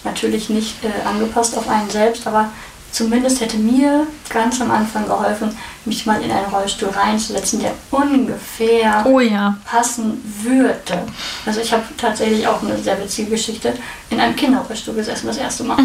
Natürlich nicht äh, angepasst auf einen selbst, aber zumindest hätte mir ganz am Anfang geholfen, mich mal in einen Rollstuhl reinzusetzen, der ungefähr Oh ja. passen würde. Also ich habe tatsächlich auch eine sehr witzige Geschichte in einem Kinderrollstuhl gesessen, das erste Mal.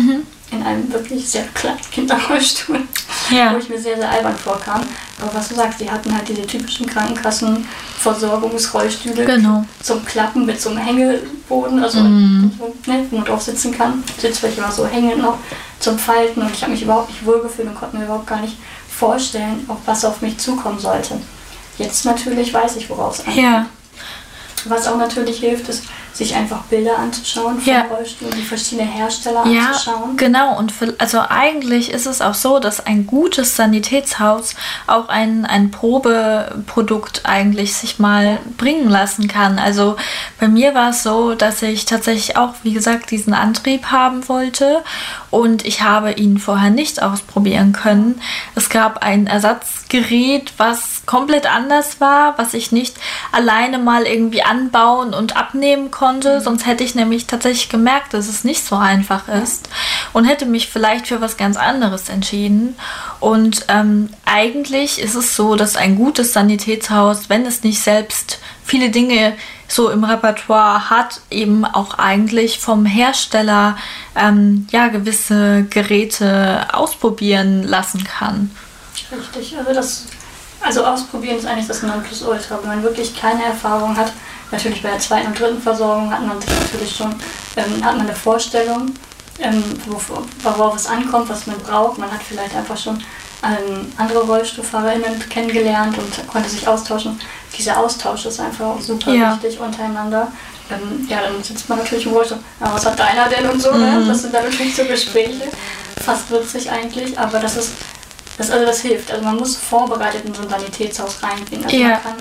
In einem wirklich sehr kleinen Kinderrollstuhl, Ja. wo ich mir sehr, sehr albern vorkam. Aber was du sagst, die hatten halt diese typischen Krankenkassenversorgungsrollstühle Genau. zum Klappen mit so einem Hängeboden, also Mhm. so, ne, wo man drauf sitzen kann. Sitzfläche war so hängend noch zum Falten und ich habe mich überhaupt nicht wohlgefühlt und konnte mir überhaupt gar nicht vorstellen, auf was auf mich zukommen sollte. Jetzt natürlich weiß ich, worauf es ankommt. Ja. Was auch natürlich hilft, ist, sich einfach Bilder anzuschauen von Ja. Rollstuhl, die verschiedenen Hersteller Ja, anzuschauen. genau. Und für, also eigentlich ist es auch so, dass ein gutes Sanitätshaus auch ein, ein Probeprodukt eigentlich sich mal bringen lassen kann. Also bei mir war es so, dass ich tatsächlich auch, wie gesagt, diesen Antrieb haben wollte und ich habe ihn vorher nicht ausprobieren können. Es gab ein Ersatzgerät, was komplett anders war, was ich nicht alleine mal irgendwie anbauen und abnehmen konnte. Sonst hätte ich nämlich tatsächlich gemerkt, dass es nicht so einfach ist und hätte mich vielleicht für was ganz anderes entschieden. Und ähm, eigentlich ist es so, dass ein gutes Sanitätshaus, wenn es nicht selbst viele Dinge so im Repertoire hat, eben auch eigentlich vom Hersteller ähm, ja gewisse Geräte ausprobieren lassen kann. Richtig, also das, also ausprobieren ist eigentlich das Nonplusultra. Wenn man wirklich keine Erfahrung hat, natürlich bei der zweiten und dritten Versorgung hat man sich natürlich schon, ähm, hat man eine Vorstellung, ähm, worauf, es ankommt, was man braucht. Man hat vielleicht einfach schon ähm, andere RollstuhlfahrerInnen kennengelernt und konnte sich austauschen. Dieser Austausch ist einfach auch super Ja. wichtig untereinander. Ähm, ja, dann sitzt man natürlich im Rollstuhl. Ja, was hat deiner denn und so, ne? Mhm. Das sind dann natürlich so Gespräche. Fast witzig eigentlich, aber das ist das, also das hilft. Also man muss vorbereitet in so ein Sanitätshaus reingehen. Also, Ja. man kann,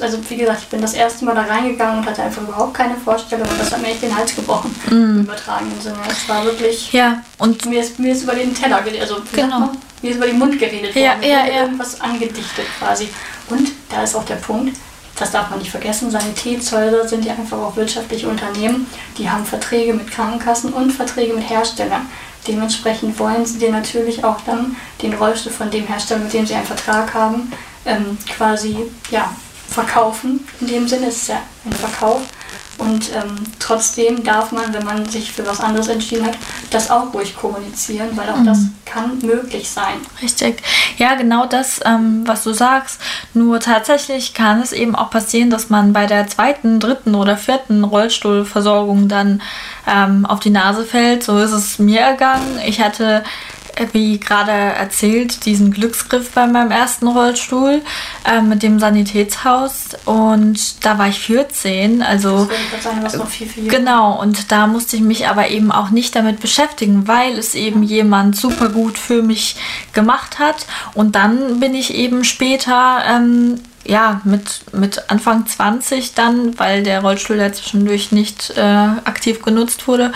also wie gesagt, ich bin das erste Mal da reingegangen und hatte einfach überhaupt keine Vorstellung und das hat mir echt den Hals gebrochen. Im übertragenen Sinne. Es war wirklich. Ja, und Mir ist, mir ist über den Teller geredet, also Genau. man? mir ist über den Mund geredet worden. Ja, ja, ja. irgendwas angedichtet quasi. Und da ist auch der Punkt, das darf man nicht vergessen, Sanitätshäuser sind ja einfach auch wirtschaftliche Unternehmen, die haben Verträge mit Krankenkassen und Verträge mit Herstellern. Dementsprechend wollen sie dir natürlich auch dann den Rollstuhl von dem Hersteller, mit dem sie einen Vertrag haben, ähm, quasi ja, verkaufen. In dem Sinne ist es ja ein Verkauf. Und ähm, trotzdem darf man, wenn man sich für was anderes entschieden hat, das auch ruhig kommunizieren, weil auch das kann möglich sein. Richtig. Ja, genau das, ähm, was du sagst. Nur tatsächlich kann es eben auch passieren, dass man bei der zweiten, dritten oder vierten Rollstuhlversorgung dann ähm, auf die Nase fällt. So ist es mir ergangen. Ich hatte wie gerade erzählt, diesen Glücksgriff bei meinem ersten Rollstuhl äh, mit dem Sanitätshaus und da war ich 14, also Das sagen, noch viel, viel. Genau, und da musste ich mich aber eben auch nicht damit beschäftigen, weil es eben jemand super gut für mich gemacht hat. Und dann bin ich eben später, ähm, ja, mit, mit Anfang 20 dann, weil der Rollstuhl ja zwischendurch nicht äh, aktiv genutzt wurde,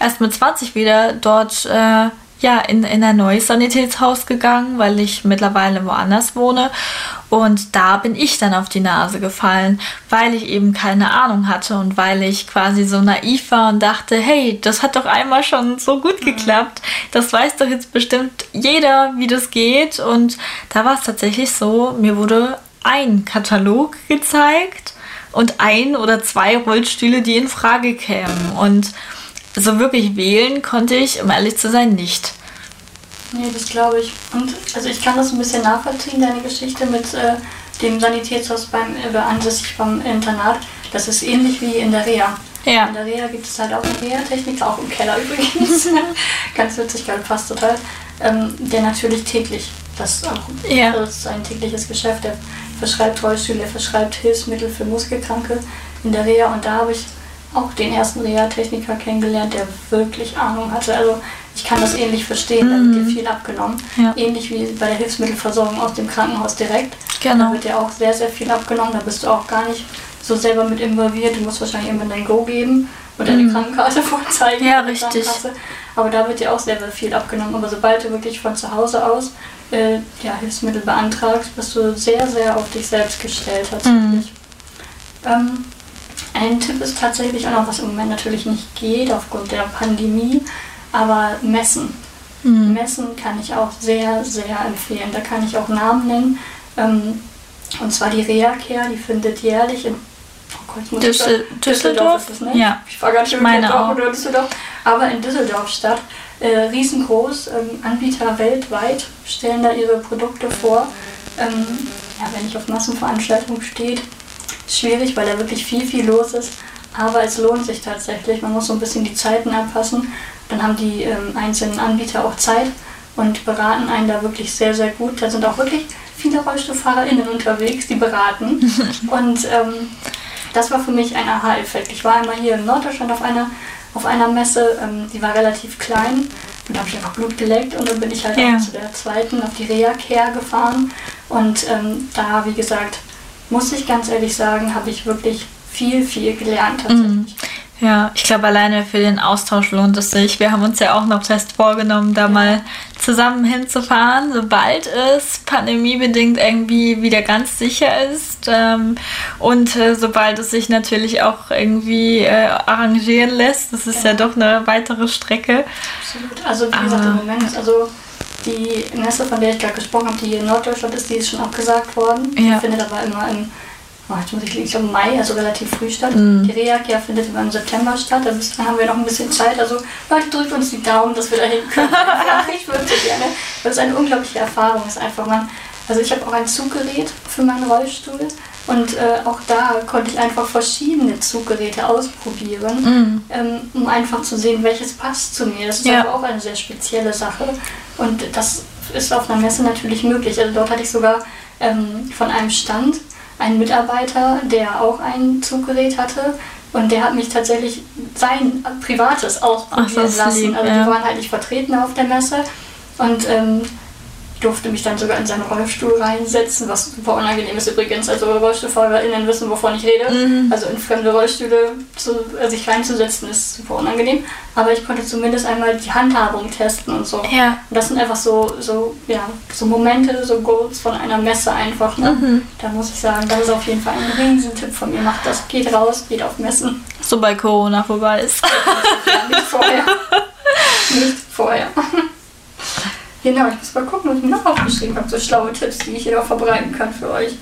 erst mit 20 wieder dort äh, ja, in, in ein neues Sanitätshaus gegangen, weil ich mittlerweile woanders wohne. Und da bin ich dann auf die Nase gefallen, weil ich eben keine Ahnung hatte und weil ich quasi so naiv war und dachte, hey, das hat doch einmal schon so gut geklappt. Das weiß doch jetzt bestimmt jeder, wie das geht. Und da war es tatsächlich so, mir wurde ein Katalog gezeigt und ein oder zwei Rollstühle, die in Frage kämen. Und so wirklich wählen konnte ich, um ehrlich zu sein, nicht. Nee, das glaube ich. Und also ich kann das ein bisschen nachvollziehen, deine Geschichte mit äh, dem Sanitätshaus beim äh, ansässig beim Internat. Das ist ähnlich wie in der Reha. Ja. In der Reha gibt es halt auch eine Reha-Technik, auch im Keller übrigens. Ganz witzig, gerade passt total. Ähm, der natürlich täglich, das, auch, ja. das ist ein tägliches Geschäft, der verschreibt Rollstühle, der verschreibt Hilfsmittel für Muskelkranke in der Reha und da habe ich auch den ersten Reha-Techniker kennengelernt, der wirklich Ahnung hatte. Also ich kann das ähnlich verstehen, da wird dir viel abgenommen. Ja. Ähnlich wie bei der Hilfsmittelversorgung aus dem Krankenhaus direkt. Genau. Da wird dir auch sehr, sehr viel abgenommen. Da bist du auch gar nicht so selber mit involviert. Du musst wahrscheinlich immer dein Go geben und deine mhm. Krankenkarte vorzeigen. Ja, richtig. Aber da wird dir auch sehr, sehr viel abgenommen. Aber sobald du wirklich von zu Hause aus äh, ja, Hilfsmittel beantragst, bist du sehr, sehr auf dich selbst gestellt tatsächlich. Mhm. Ähm, ein Tipp ist tatsächlich auch noch, was im Moment natürlich nicht geht aufgrund der Pandemie, aber Messen. Mhm. Messen kann ich auch sehr, sehr empfehlen. Da kann ich auch Namen nennen. Ähm, und zwar die Reha-Care, die findet jährlich in oh Gott, Düssel Düsseldorf, Düsseldorf ist es, ne? Ja. Ich war gar nicht oder Düsseldorf, aber in Düsseldorf statt. Äh, riesengroß, ähm, Anbieter weltweit stellen da ihre Produkte vor. Ähm, ja, wenn ich auf Massenveranstaltungen steht, schwierig, weil da wirklich viel, viel los ist. Aber es lohnt sich tatsächlich. Man muss so ein bisschen die Zeiten anpassen. Dann haben die ähm, einzelnen Anbieter auch Zeit und beraten einen da wirklich sehr, sehr gut. Da sind auch wirklich viele RollstuhlfahrerInnen unterwegs, die beraten. und ähm, das war für mich ein Aha-Effekt. Ich war einmal hier in Norddeutschland auf einer, auf einer Messe, ähm, die war relativ klein und da habe ich einfach Blut geleckt und dann bin ich halt ja. auch zu der zweiten auf die Reha-Care gefahren und ähm, da, wie gesagt, muss ich ganz ehrlich sagen, habe ich wirklich viel, viel gelernt tatsächlich. Mhm. Ja, ich glaube, alleine für den Austausch lohnt es sich. Wir haben uns ja auch noch fest vorgenommen, da mal zusammen hinzufahren, sobald es pandemiebedingt irgendwie wieder ganz sicher ist. Ähm, und äh, sobald es sich natürlich auch irgendwie äh, arrangieren lässt. Das ist ja. ja doch eine weitere Strecke. Absolut. Also, wie gesagt, im Moment, also die Messe, von der ich gerade gesprochen habe, die hier in Norddeutschland ist, die ist schon abgesagt worden. Ja. Die findet aber immer im oh, jetzt muss ich, ich glaube Mai, also relativ früh statt. Mhm. Die Reak findet immer im September statt, da haben wir noch ein bisschen Zeit. Also Leute, drückt uns die Daumen, dass wir da hin können. ich würde so gerne. Das ist eine unglaubliche Erfahrung. ist einfach man, also ich habe auch ein Zuggerät für meinen Rollstuhl und äh, auch da konnte ich einfach verschiedene Zuggeräte ausprobieren, mhm. ähm, um einfach zu sehen, welches passt zu mir. Das ist ja. aber auch eine sehr spezielle Sache und das ist auf einer Messe natürlich möglich. Also dort hatte ich sogar ähm, von einem Stand einen Mitarbeiter, der auch ein Zuggerät hatte. Und der hat mich tatsächlich sein privates ausprobieren Ach, lassen. Lieb, also ja. die waren halt nicht vertreten auf der Messe. Und ähm, durfte mich dann sogar in seinen Rollstuhl reinsetzen, was super unangenehm ist übrigens. Also RollstuhlfahrerInnen wissen, wovon ich rede. Mhm. Also in fremde Rollstühle zu, äh, sich reinzusetzen, ist super unangenehm. Aber ich konnte zumindest einmal die Handhabung testen und so. Ja. Und das sind einfach so, so, ja, so Momente, so Goals von einer Messe einfach. Ne? Mhm. Da muss ich sagen, das ist auf jeden Fall ein riesen Tipp von mir. Macht das, geht raus, geht auf Messen. So bei Corona vorbei ist. ja, nicht vorher. nicht vorher. Genau, ich muss mal gucken, was ich mir noch aufgeschrieben habe. So schlaue Tipps, die ich hier noch verbreiten kann für euch.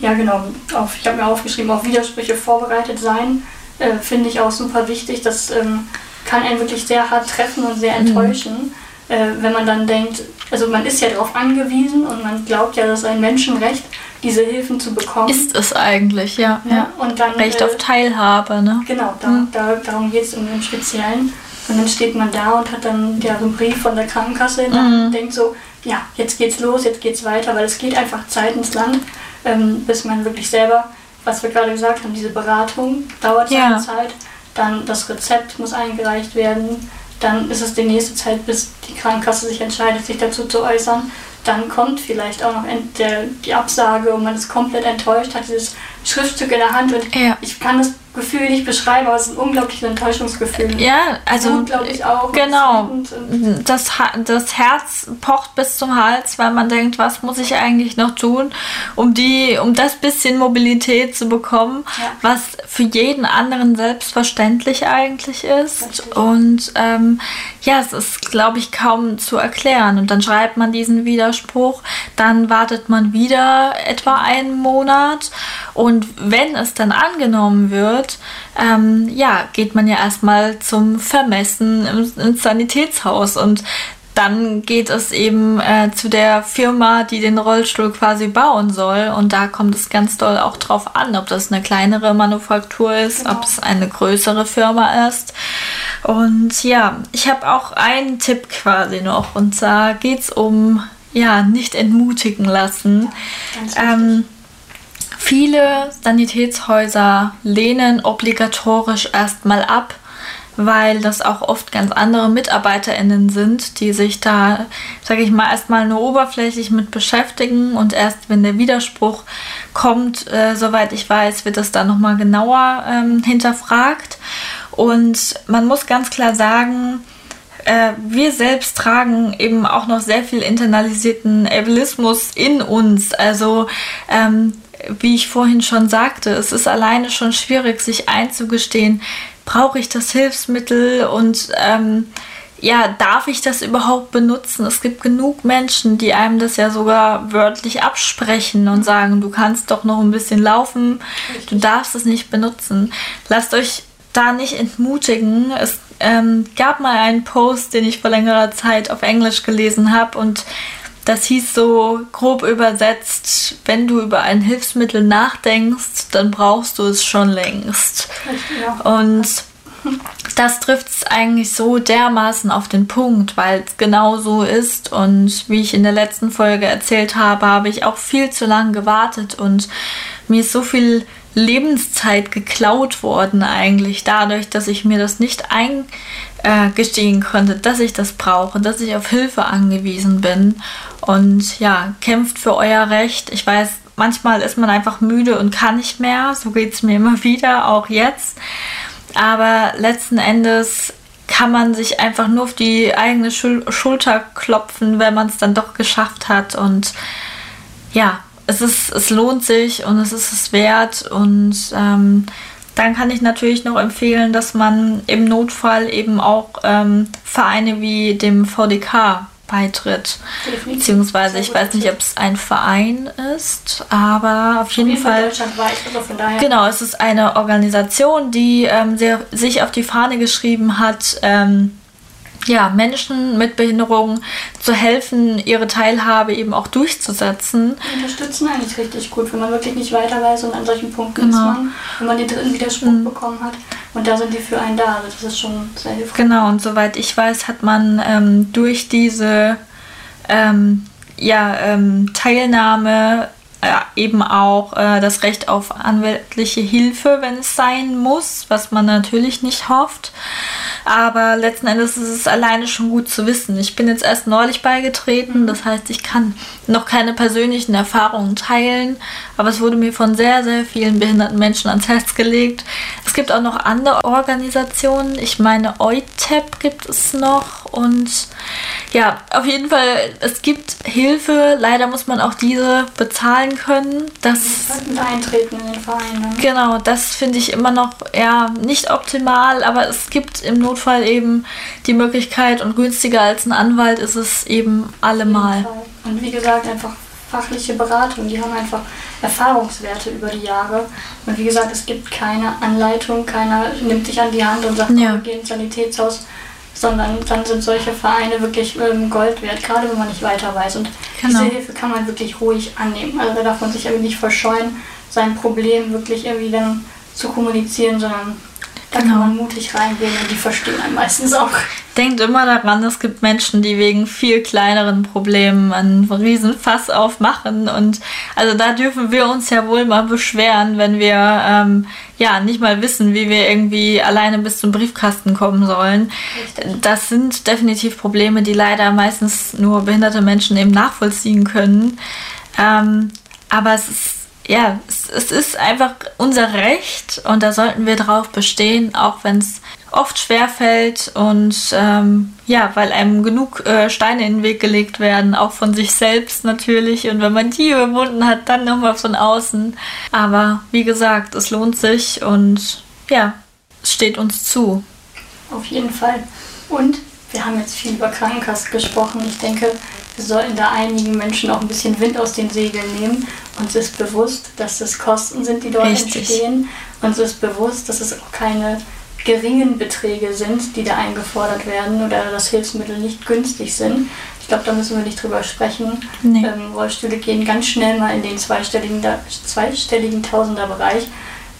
Ja, genau. Auf, ich habe mir aufgeschrieben, auf Widersprüche vorbereitet sein. Äh, Finde ich auch super wichtig. Das ähm, kann einen wirklich sehr hart treffen und sehr mhm. enttäuschen. Mhm. Äh, wenn man dann denkt, also man ist ja darauf angewiesen und man glaubt ja, das ist ein Menschenrecht, diese Hilfen zu bekommen. Ist es eigentlich, ja. ja. Und dann, Recht äh, auf Teilhabe, ne? Genau, da, mhm. da, darum geht es im Speziellen. Und dann steht man da und hat dann ja, so einen Brief von der Krankenkasse und mhm. denkt so, ja, jetzt geht's los, jetzt geht's weiter, weil es geht einfach Zeit ins Land, ähm, bis man wirklich selber, was wir gerade gesagt haben, diese Beratung dauert ja. seine Zeit, dann das Rezept muss eingereicht werden, dann ist es die nächste Zeit, bis die Krankenkasse sich entscheidet, sich dazu zu äußern. Dann kommt vielleicht auch noch der, die Absage und man ist komplett enttäuscht, hat dieses Schriftstück in der Hand und Ja. ich kann das Gefühl nicht beschreiben, aber es ist ein unglaubliches Enttäuschungsgefühl. Ja, also Wut, glaub ich, auch. Genau. Und, und, Das, das Herz pocht bis zum Hals, weil man denkt, was muss ich eigentlich noch tun, um die, um das bisschen Mobilität zu bekommen, Ja. was für jeden anderen selbstverständlich eigentlich ist. Richtig. Und ähm, ja, es ist, glaube ich, kaum zu erklären. Und dann schreibt man diesen Widerspruch, dann wartet man wieder etwa einen Monat. Und wenn es dann angenommen wird, ähm, ja, geht man ja erstmal zum Vermessen im, ins Sanitätshaus und dann geht es eben äh, zu der Firma, die den Rollstuhl quasi bauen soll. Und da kommt es ganz doll auch drauf an, ob das eine kleinere Manufaktur ist, Genau. ob es eine größere Firma ist. Und ja, ich habe auch einen Tipp quasi noch. Und zwar geht es um, ja, nicht entmutigen lassen. Ähm, viele Sanitätshäuser lehnen obligatorisch erstmal ab, weil das auch oft ganz andere MitarbeiterInnen sind, die sich da, sage ich mal, erstmal nur oberflächlich mit beschäftigen und erst wenn der Widerspruch kommt, äh, soweit ich weiß, wird das dann nochmal genauer ähm, hinterfragt. Und man muss ganz klar sagen, äh, wir selbst tragen eben auch noch sehr viel internalisierten Ableismus in uns. Also ähm, wie ich vorhin schon sagte, es ist alleine schon schwierig, sich einzugestehen, brauche ich das Hilfsmittel und ähm, ja, darf ich das überhaupt benutzen? Es gibt genug Menschen, die einem das ja sogar wörtlich absprechen und sagen, du kannst doch noch ein bisschen laufen, du darfst es nicht benutzen. Lasst euch da nicht entmutigen. Es ähm, gab mal einen Post, den ich vor längerer Zeit auf Englisch gelesen habe und das hieß so grob übersetzt, wenn du über ein Hilfsmittel nachdenkst, dann brauchst du es schon längst. Und das trifft es eigentlich so dermaßen auf den Punkt, weil es genau so ist. Und wie ich in der letzten Folge erzählt habe, habe ich auch viel zu lange gewartet und mir ist so viel Lebenszeit geklaut worden eigentlich dadurch, dass ich mir das nicht eingestehen konnte, dass ich das brauche, dass ich auf Hilfe angewiesen bin. Und ja, kämpft für euer Recht. Ich weiß, manchmal ist man einfach müde und kann nicht mehr. So geht es mir immer wieder, auch jetzt. Aber letzten Endes kann man sich einfach nur auf die eigene Schul Schulter klopfen, wenn man es dann doch geschafft hat. Und ja, es, ist, es lohnt sich und es ist es wert. Und ähm, dann kann ich natürlich noch empfehlen, dass man im Notfall eben auch ähm, Vereine wie dem VDK beitritt. Definitiv. Beziehungsweise, ich weiß nicht, ob es ein Verein ist, aber auf jeden jeden Fall daher. Genau, es ist eine Organisation, die ähm, sehr, sich auf die Fahne geschrieben hat, ähm, ja, Menschen mit Behinderungen zu helfen, ihre Teilhabe eben auch durchzusetzen. Die unterstützen eigentlich richtig gut, wenn man wirklich nicht weiter weiß und an solchen Punkten Genau. ist man, wenn man den dritten Widerspruch bekommen hat. Und da sind die für einen da. Also das ist schon sehr hilfreich. Genau, und soweit ich weiß, hat man ähm, durch diese ähm, ja, ähm, Teilnahme eben auch äh, das Recht auf anwaltliche Hilfe, wenn es sein muss, was man natürlich nicht hofft. Aber letzten Endes ist es alleine schon gut zu wissen. Ich bin jetzt erst neulich beigetreten, das heißt, ich kann noch keine persönlichen Erfahrungen teilen, aber es wurde mir von sehr, sehr vielen behinderten Menschen ans Herz gelegt. Es gibt auch noch andere Organisationen. Ich meine, EUTEP gibt es noch und ja, auf jeden Fall, es gibt Hilfe. Leider muss man auch diese bezahlen können. Das eintreten in den Verein. Ne? Genau, das finde ich immer noch ja nicht optimal, aber es gibt im Notfall eben die Möglichkeit und günstiger als ein Anwalt ist es eben allemal. Und wie gesagt, einfach fachliche Beratung. Die haben einfach Erfahrungswerte über die Jahre. Und wie gesagt, es gibt keine Anleitung, keiner nimmt dich an die Hand und sagt, Ja. wir gehen ins Sanitätshaus. Sondern dann sind solche Vereine wirklich ähm, Gold wert, gerade wenn man nicht weiter weiß. Und Genau. diese Hilfe kann man wirklich ruhig annehmen. Also da darf man sich irgendwie nicht verscheuen, sein Problem wirklich irgendwie dann zu kommunizieren, sondern da Genau. kann man mutig reingehen und die verstehen einen meistens auch. Denkt immer daran, es gibt Menschen, die wegen viel kleineren Problemen einen riesen Fass aufmachen und also da dürfen wir uns ja wohl mal beschweren, wenn wir ähm, ja nicht mal wissen, wie wir irgendwie alleine bis zum Briefkasten kommen sollen. Das sind definitiv Probleme, die leider meistens nur behinderte Menschen eben nachvollziehen können. Ähm, aber es ist ja, es, es ist einfach unser Recht und da sollten wir drauf bestehen, auch wenn es oft schwer fällt und ähm, ja, weil einem genug äh, Steine in den Weg gelegt werden, auch von sich selbst natürlich. Und wenn man die überwunden hat, dann nochmal von außen. Aber wie gesagt, es lohnt sich und ja, es steht uns zu. Auf jeden Fall. Und wir haben jetzt viel über Krankenkassen gesprochen. Ich denke, wir sollten da einigen Menschen auch ein bisschen Wind aus den Segeln nehmen. Uns ist bewusst, dass es Kosten sind, die dort Richtig. entstehen. Uns ist bewusst, dass es auch keine geringen Beträge sind, die da eingefordert werden oder dass Hilfsmittel nicht günstig sind. Ich glaube, da müssen wir nicht drüber sprechen. Nee. Ähm, Rollstühle gehen ganz schnell mal in den zweistelligen, zweistelligen Tausenderbereich.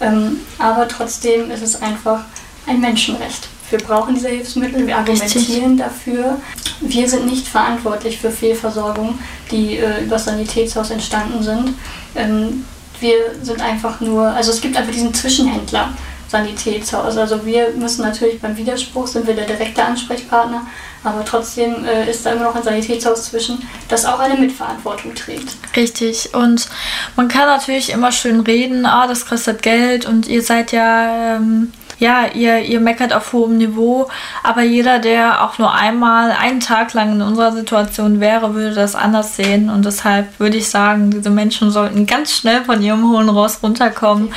Ähm, aber trotzdem ist es einfach ein Menschenrecht. Wir brauchen diese Hilfsmittel, wir argumentieren dafür. Wir sind nicht verantwortlich für Fehlversorgung, die äh, über das Sanitätshaus entstanden sind. Ähm, wir sind einfach nur, also es gibt einfach diesen Zwischenhändler. Sanitätshaus. Also wir müssen natürlich beim Widerspruch sind wir der direkte Ansprechpartner, aber trotzdem äh, ist da immer noch ein Sanitätshaus zwischen, das auch eine Mitverantwortung trägt. Richtig. Und man kann natürlich immer schön reden, ah, das kostet Geld und ihr seid ja, ähm, ja, ihr, ihr meckert auf hohem Niveau, aber jeder, der auch nur einmal einen Tag lang in unserer Situation wäre, würde das anders sehen. Und deshalb würde ich sagen, diese Menschen sollten ganz schnell von ihrem hohen Ross runterkommen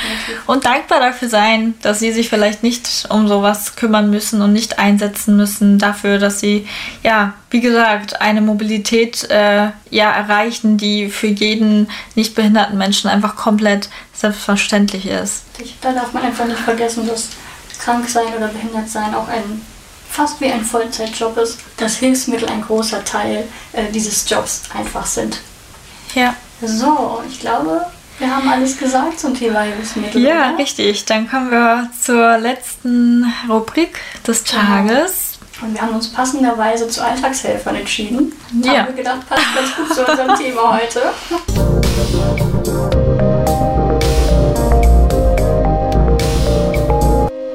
und dankbar dafür sein, dass sie sich vielleicht nicht um sowas kümmern müssen und nicht einsetzen müssen dafür, dass sie, ja, wie gesagt, eine Mobilität äh, ja, erreichen, die für jeden nicht behinderten Menschen einfach komplett selbstverständlich ist. Da darf man einfach nicht vergessen, dass krank sein oder behindert sein auch ein fast wie ein Vollzeitjob ist, dass Hilfsmittel ein großer Teil äh, dieses Jobs einfach sind. Ja. So, ich glaube, wir haben alles gesagt zum Thema Hilfsmittel. Ja, oder? richtig. Dann kommen wir zur letzten Rubrik des Tages. Und wir haben uns passenderweise zu Alltagshelfern entschieden. Ja. Haben wir gedacht, passt ganz gut zu unserem Thema heute.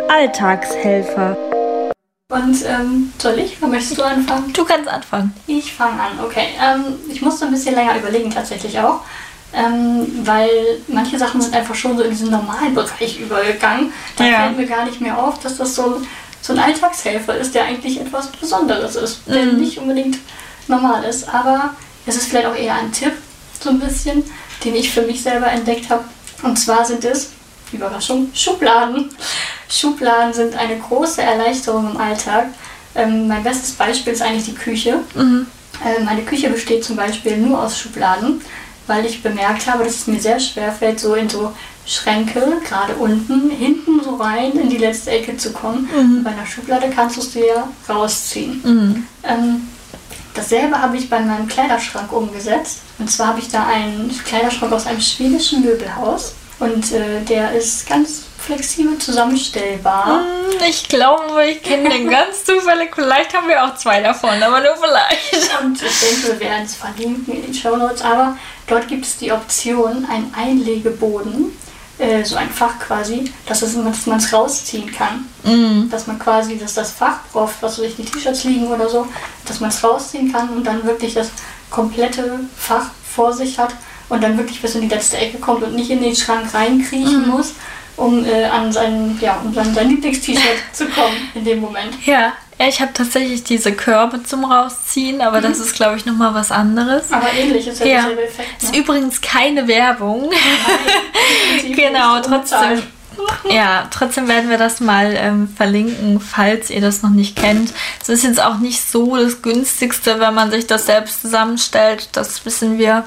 Alltagshelfer. Und ähm, soll ich? Oder möchtest du anfangen? Du kannst anfangen. Ich fange an, okay. Ähm, ich musste ein bisschen länger überlegen tatsächlich auch, ähm, weil manche Sachen sind einfach schon so in diesen normalen Bereich übergegangen. Da Ja. fällt mir gar nicht mehr auf, dass das so ein, so ein Alltagshelfer ist, der eigentlich etwas Besonderes ist, der Mhm. nicht unbedingt normal ist. Aber es ist vielleicht auch eher ein Tipp, so ein bisschen, den ich für mich selber entdeckt habe. Und zwar sind es, Überraschung, Schubladen. Schubladen sind eine große Erleichterung im Alltag. Ähm, mein bestes Beispiel ist eigentlich die Küche. Mhm. Äh, Meine Küche besteht zum Beispiel nur aus Schubladen, weil ich bemerkt habe, dass es mir sehr schwer fällt, so in so Schränke, gerade unten, hinten so rein in die letzte Ecke zu kommen. Mhm. Bei einer Schublade kannst du es dir ja rausziehen. Mhm. Ähm, dasselbe habe ich bei meinem Kleiderschrank umgesetzt. Und zwar habe ich da einen Kleiderschrank aus einem schwedischen Möbelhaus. Und äh, der ist ganz flexibel zusammenstellbar. Hm, Ich glaube, ich kenne den ganz zufällig. Vielleicht haben wir auch zwei davon, aber nur vielleicht. Und ich denke, wir werden es verlinken in den Show Notes. Aber dort gibt es die Option, einen Einlegeboden, äh, so ein Fach quasi, dass, es, dass man es rausziehen kann. Mhm. Dass man quasi, dass das Fach, auf was weiß ich, die T-Shirts liegen oder so, dass man es rausziehen kann und dann wirklich das komplette Fach vor sich hat und dann wirklich bis in die letzte Ecke kommt und nicht in den Schrank reinkriechen muss, um äh, an sein, ja, um an sein Lieblingst-T-Shirt zu kommen in dem Moment. Ja, ja, ich habe tatsächlich diese Körbe zum Rausziehen, aber das ist, glaube ich, nochmal was anderes. Aber ähnlich ist ja, Ja. derselbe Effekt. Ist Ne? übrigens keine Werbung. Definitiv genau, trotzdem. Ja, trotzdem werden wir das mal ähm, verlinken, falls ihr das noch nicht kennt. Es ist jetzt auch nicht so das günstigste, wenn man sich das selbst zusammenstellt. Das wissen wir.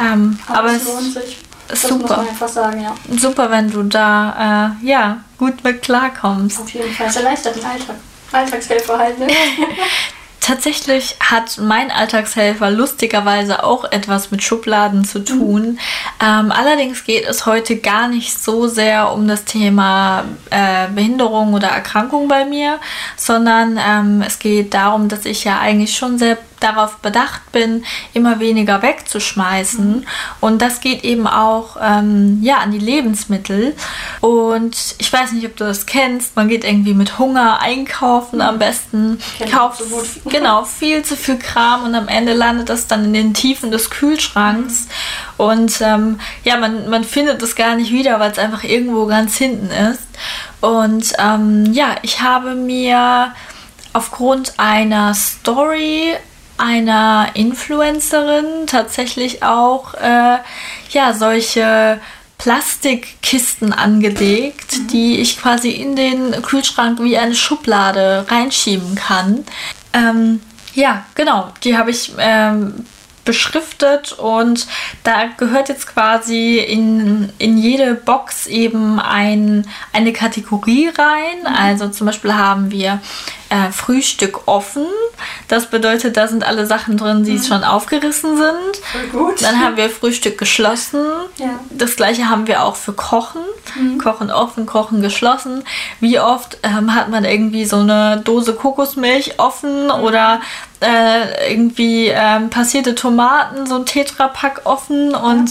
Ähm, aber, Aber es lohnt sich. Das muss super. sagen, ja. super, wenn du da äh, ja gut mit klarkommst. Auf jeden Fall. Es erleichtert den Alltag. Alltagshelfer halt, ne? Tatsächlich hat mein Alltagshelfer lustigerweise auch etwas mit Schubladen zu tun. Ähm, allerdings geht es heute gar nicht so sehr um das Thema äh, Behinderung oder Erkrankung bei mir, sondern ähm, es geht darum, dass ich ja eigentlich schon sehr darauf bedacht bin, immer weniger wegzuschmeißen. Mhm. Und das geht eben auch ähm, ja, an die Lebensmittel. Und ich weiß nicht, ob du das kennst. Man geht irgendwie mit Hunger einkaufen mhm. am besten. Kauft so genau viel zu viel Kram und am Ende landet das dann in den Tiefen des Kühlschranks. Mhm. Und ähm, ja, man, man findet es gar nicht wieder, weil es einfach irgendwo ganz hinten ist. Und ähm, ja, ich habe mir aufgrund einer Story einer Influencerin tatsächlich auch äh, ja solche Plastikkisten angelegt, mhm. die ich quasi in den Kühlschrank wie eine Schublade reinschieben kann. Ähm, ja, genau, die habe ich ähm, beschriftet und da gehört jetzt quasi in, in jede Box eben ein, eine Kategorie rein. Mhm. Also zum Beispiel haben wir äh, Frühstück offen. Das bedeutet, da sind alle Sachen drin, die mhm. schon aufgerissen sind. Voll gut. Dann haben wir Frühstück geschlossen. Ja. Das gleiche haben wir auch für Kochen. Mhm. Kochen offen, Kochen geschlossen. Wie oft ähm, hat man irgendwie so eine Dose Kokosmilch offen mhm. oder äh, irgendwie ähm, passierte Tomaten, so ein Tetrapack offen und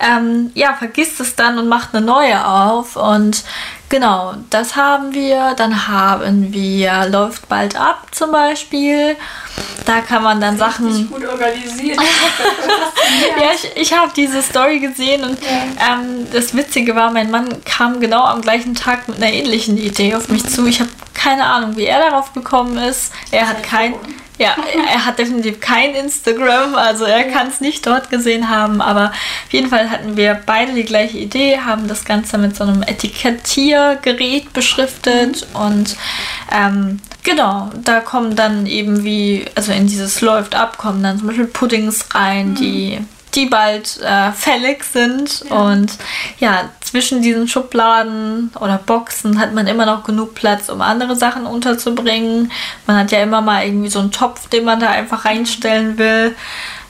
ähm, ja, vergisst es dann und macht eine neue auf. Und Genau, das haben wir. Dann haben wir Läuft bald ab zum Beispiel. Da kann man dann das Sachen. gut organisiert. ja, ich, ich habe diese Story gesehen und ja. ähm, das Witzige war, mein Mann kam genau am gleichen Tag mit einer ähnlichen Idee auf mich zu. Ich habe keine Ahnung, wie er darauf gekommen ist. Er hat kein. Ja, er hat definitiv kein Instagram, also er kann es nicht dort gesehen haben, aber auf jeden Fall hatten wir beide die gleiche Idee, haben das Ganze mit so einem Etikettiergerät beschriftet mhm. und ähm, genau, da kommen dann eben wie, also in dieses läuft ab, kommen dann zum Beispiel Puddings rein, mhm. die die bald äh, fällig sind. Ja. Und ja, zwischen diesen Schubladen oder Boxen hat man immer noch genug Platz, um andere Sachen unterzubringen. Man hat ja immer mal irgendwie so einen Topf, den man da einfach reinstellen will.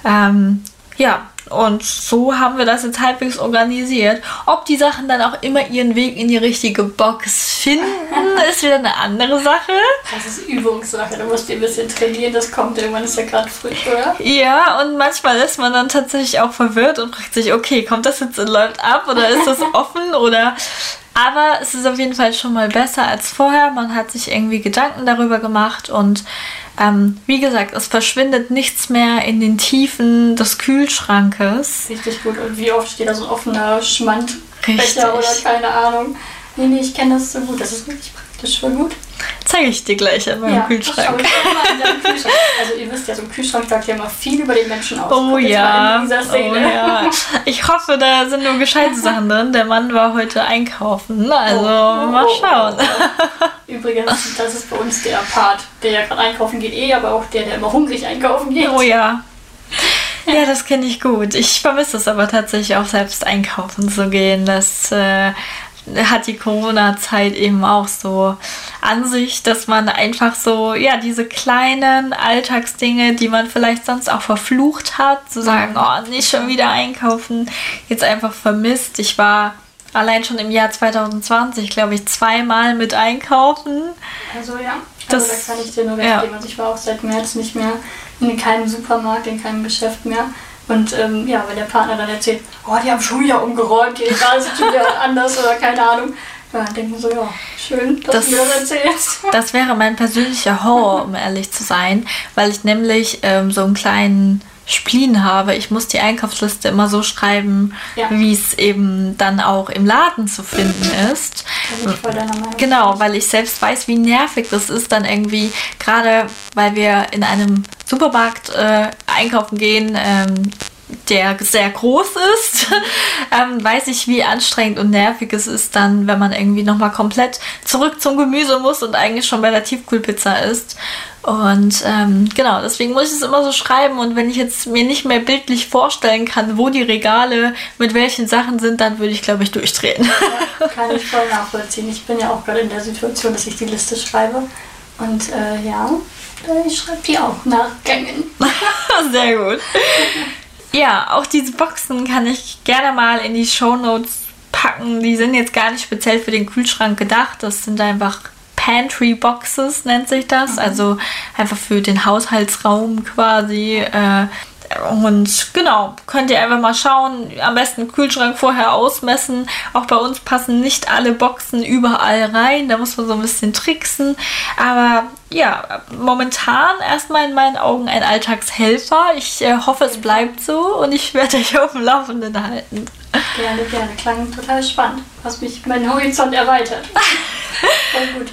Ähm, ja, und so haben wir das jetzt halbwegs organisiert. Ob die Sachen dann auch immer ihren Weg in die richtige Box finden, ist wieder eine andere Sache. Das ist Übungssache. Du musst dir ein bisschen trainieren. Das kommt irgendwann, ist ja gerade frisch, oder? Ja, und manchmal ist man dann tatsächlich auch verwirrt und fragt sich, okay, kommt das jetzt und läuft ab oder ist das offen oder aber es ist auf jeden Fall schon mal besser als vorher. Man hat sich irgendwie Gedanken darüber gemacht und ähm, wie gesagt, es verschwindet nichts mehr in den Tiefen des Kühlschrankes. Richtig gut. Und wie oft steht da so ein offener Schmandbecher oder keine Ahnung. Nee, nee, ich kenne das so gut. Das ist wirklich praktisch, voll gut. Zeige ich dir gleich in meinem ja, Kühlschrank. Kühlschrank. Also ihr wisst ja, so ein Kühlschrank sagt ja immer viel über den Menschen aus. Oh ja. oh ja. Ich hoffe, da sind nur gescheite Sachen drin. Der Mann war heute einkaufen. Also oh, mal oh, schauen. Oh, Übrigens, das ist bei uns der Part, der ja gerade einkaufen geht eh, aber auch der, der immer hungrig einkaufen geht. Oh ja. Ja, das kenne ich gut. Ich vermisse es aber tatsächlich auch selbst einkaufen zu gehen. Das äh, hat die Corona-Zeit eben auch so an sich, dass man einfach so, ja, diese kleinen Alltagsdinge, die man vielleicht sonst auch verflucht hat, zu sagen, oh, nicht schon wieder einkaufen, jetzt einfach vermisst. Ich war allein schon im Jahr 2020, glaube ich, zweimal mit einkaufen. Also ja, das, also, da kann ich dir nur recht ja. geben. Also ich war auch seit März nicht mehr in keinem Supermarkt, in keinem Geschäft mehr. Und ähm, ja, wenn der Partner dann erzählt, oh, die haben schon wieder umgeräumt, die Regale sind schon wieder anders oder keine Ahnung. Ja, dann denken wir so, ja, schön, dass das, du mir das erzählst. Das wäre mein persönlicher Horror, um ehrlich zu sein, weil ich nämlich ähm, so einen kleinen Spleen habe. Ich muss die Einkaufsliste immer so schreiben, ja. wie es eben dann auch im Laden zu finden ist. Genau, weil ich selbst weiß, wie nervig das ist, dann irgendwie, gerade weil wir in einem Supermarkt äh, einkaufen gehen, ähm, der sehr groß ist, ähm, weiß ich, wie anstrengend und nervig es ist dann, wenn man irgendwie nochmal komplett zurück zum Gemüse muss und eigentlich schon bei der Tiefkühlpizza ist. Und ähm, genau, deswegen muss ich es immer so schreiben. Und wenn ich jetzt mir nicht mehr bildlich vorstellen kann, wo die Regale mit welchen Sachen sind, dann würde ich, glaube ich, durchdrehen. Ja, kann ich voll nachvollziehen. Ich bin ja auch gerade in der Situation, dass ich die Liste schreibe. Und äh, ja, ich schreibe die auch nach Gängen. Sehr gut. Ja, auch diese Boxen kann ich gerne mal in die Show Notes packen. Die sind jetzt gar nicht speziell für den Kühlschrank gedacht. Das sind einfach Pantry Boxes nennt sich das. Also einfach für den Haushaltsraum quasi. Äh, und genau, könnt ihr einfach mal schauen. Am besten Kühlschrank vorher ausmessen. Auch bei uns passen nicht alle Boxen überall rein. Da muss man so ein bisschen tricksen. Aber ja, momentan erstmal in meinen Augen ein Alltagshelfer. Ich äh, hoffe, es bleibt so und ich werde euch auf dem Laufenden halten. Gerne, gerne. Klang total spannend. Hast mich meinen Horizont erweitert. Voll gut.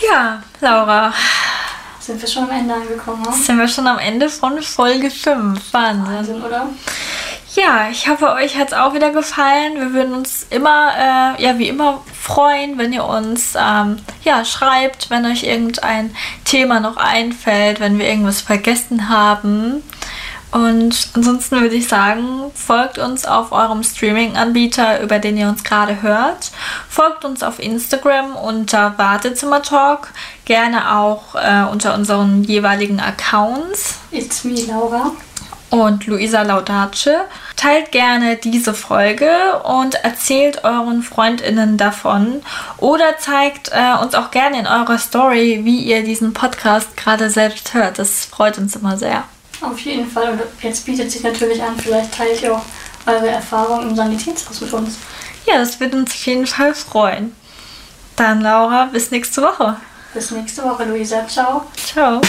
Ja, Laura, Sind wir schon am Ende angekommen, ne? sind wir schon am Ende von Folge 5. Wahnsinn. Wahnsinn, oder? Ja, ich hoffe, euch hat es auch wieder gefallen. Wir würden uns immer, äh, ja, wie immer freuen, wenn ihr uns ähm, ja, schreibt, wenn euch irgendein Thema noch einfällt, wenn wir irgendwas vergessen haben. Und ansonsten würde ich sagen, folgt uns auf eurem Streaming-Anbieter, über den ihr uns gerade hört. Folgt uns auf Instagram unter Wartezimmertalk, gerne auch äh, unter unseren jeweiligen Accounts It's me, Laura. und Luisa Laudace. Teilt gerne diese Folge und erzählt euren FreundInnen davon oder zeigt äh, uns auch gerne in eurer Story, wie ihr diesen Podcast gerade selbst hört. Das freut uns immer sehr. Auf jeden Fall. Und jetzt bietet sich natürlich an, vielleicht teilt ihr auch eure Erfahrungen im Sanitätshaus mit uns. Ja, das wird uns auf jeden Fall freuen. Dann, Laura, bis nächste Woche. Bis nächste Woche, Luisa. Ciao. Ciao.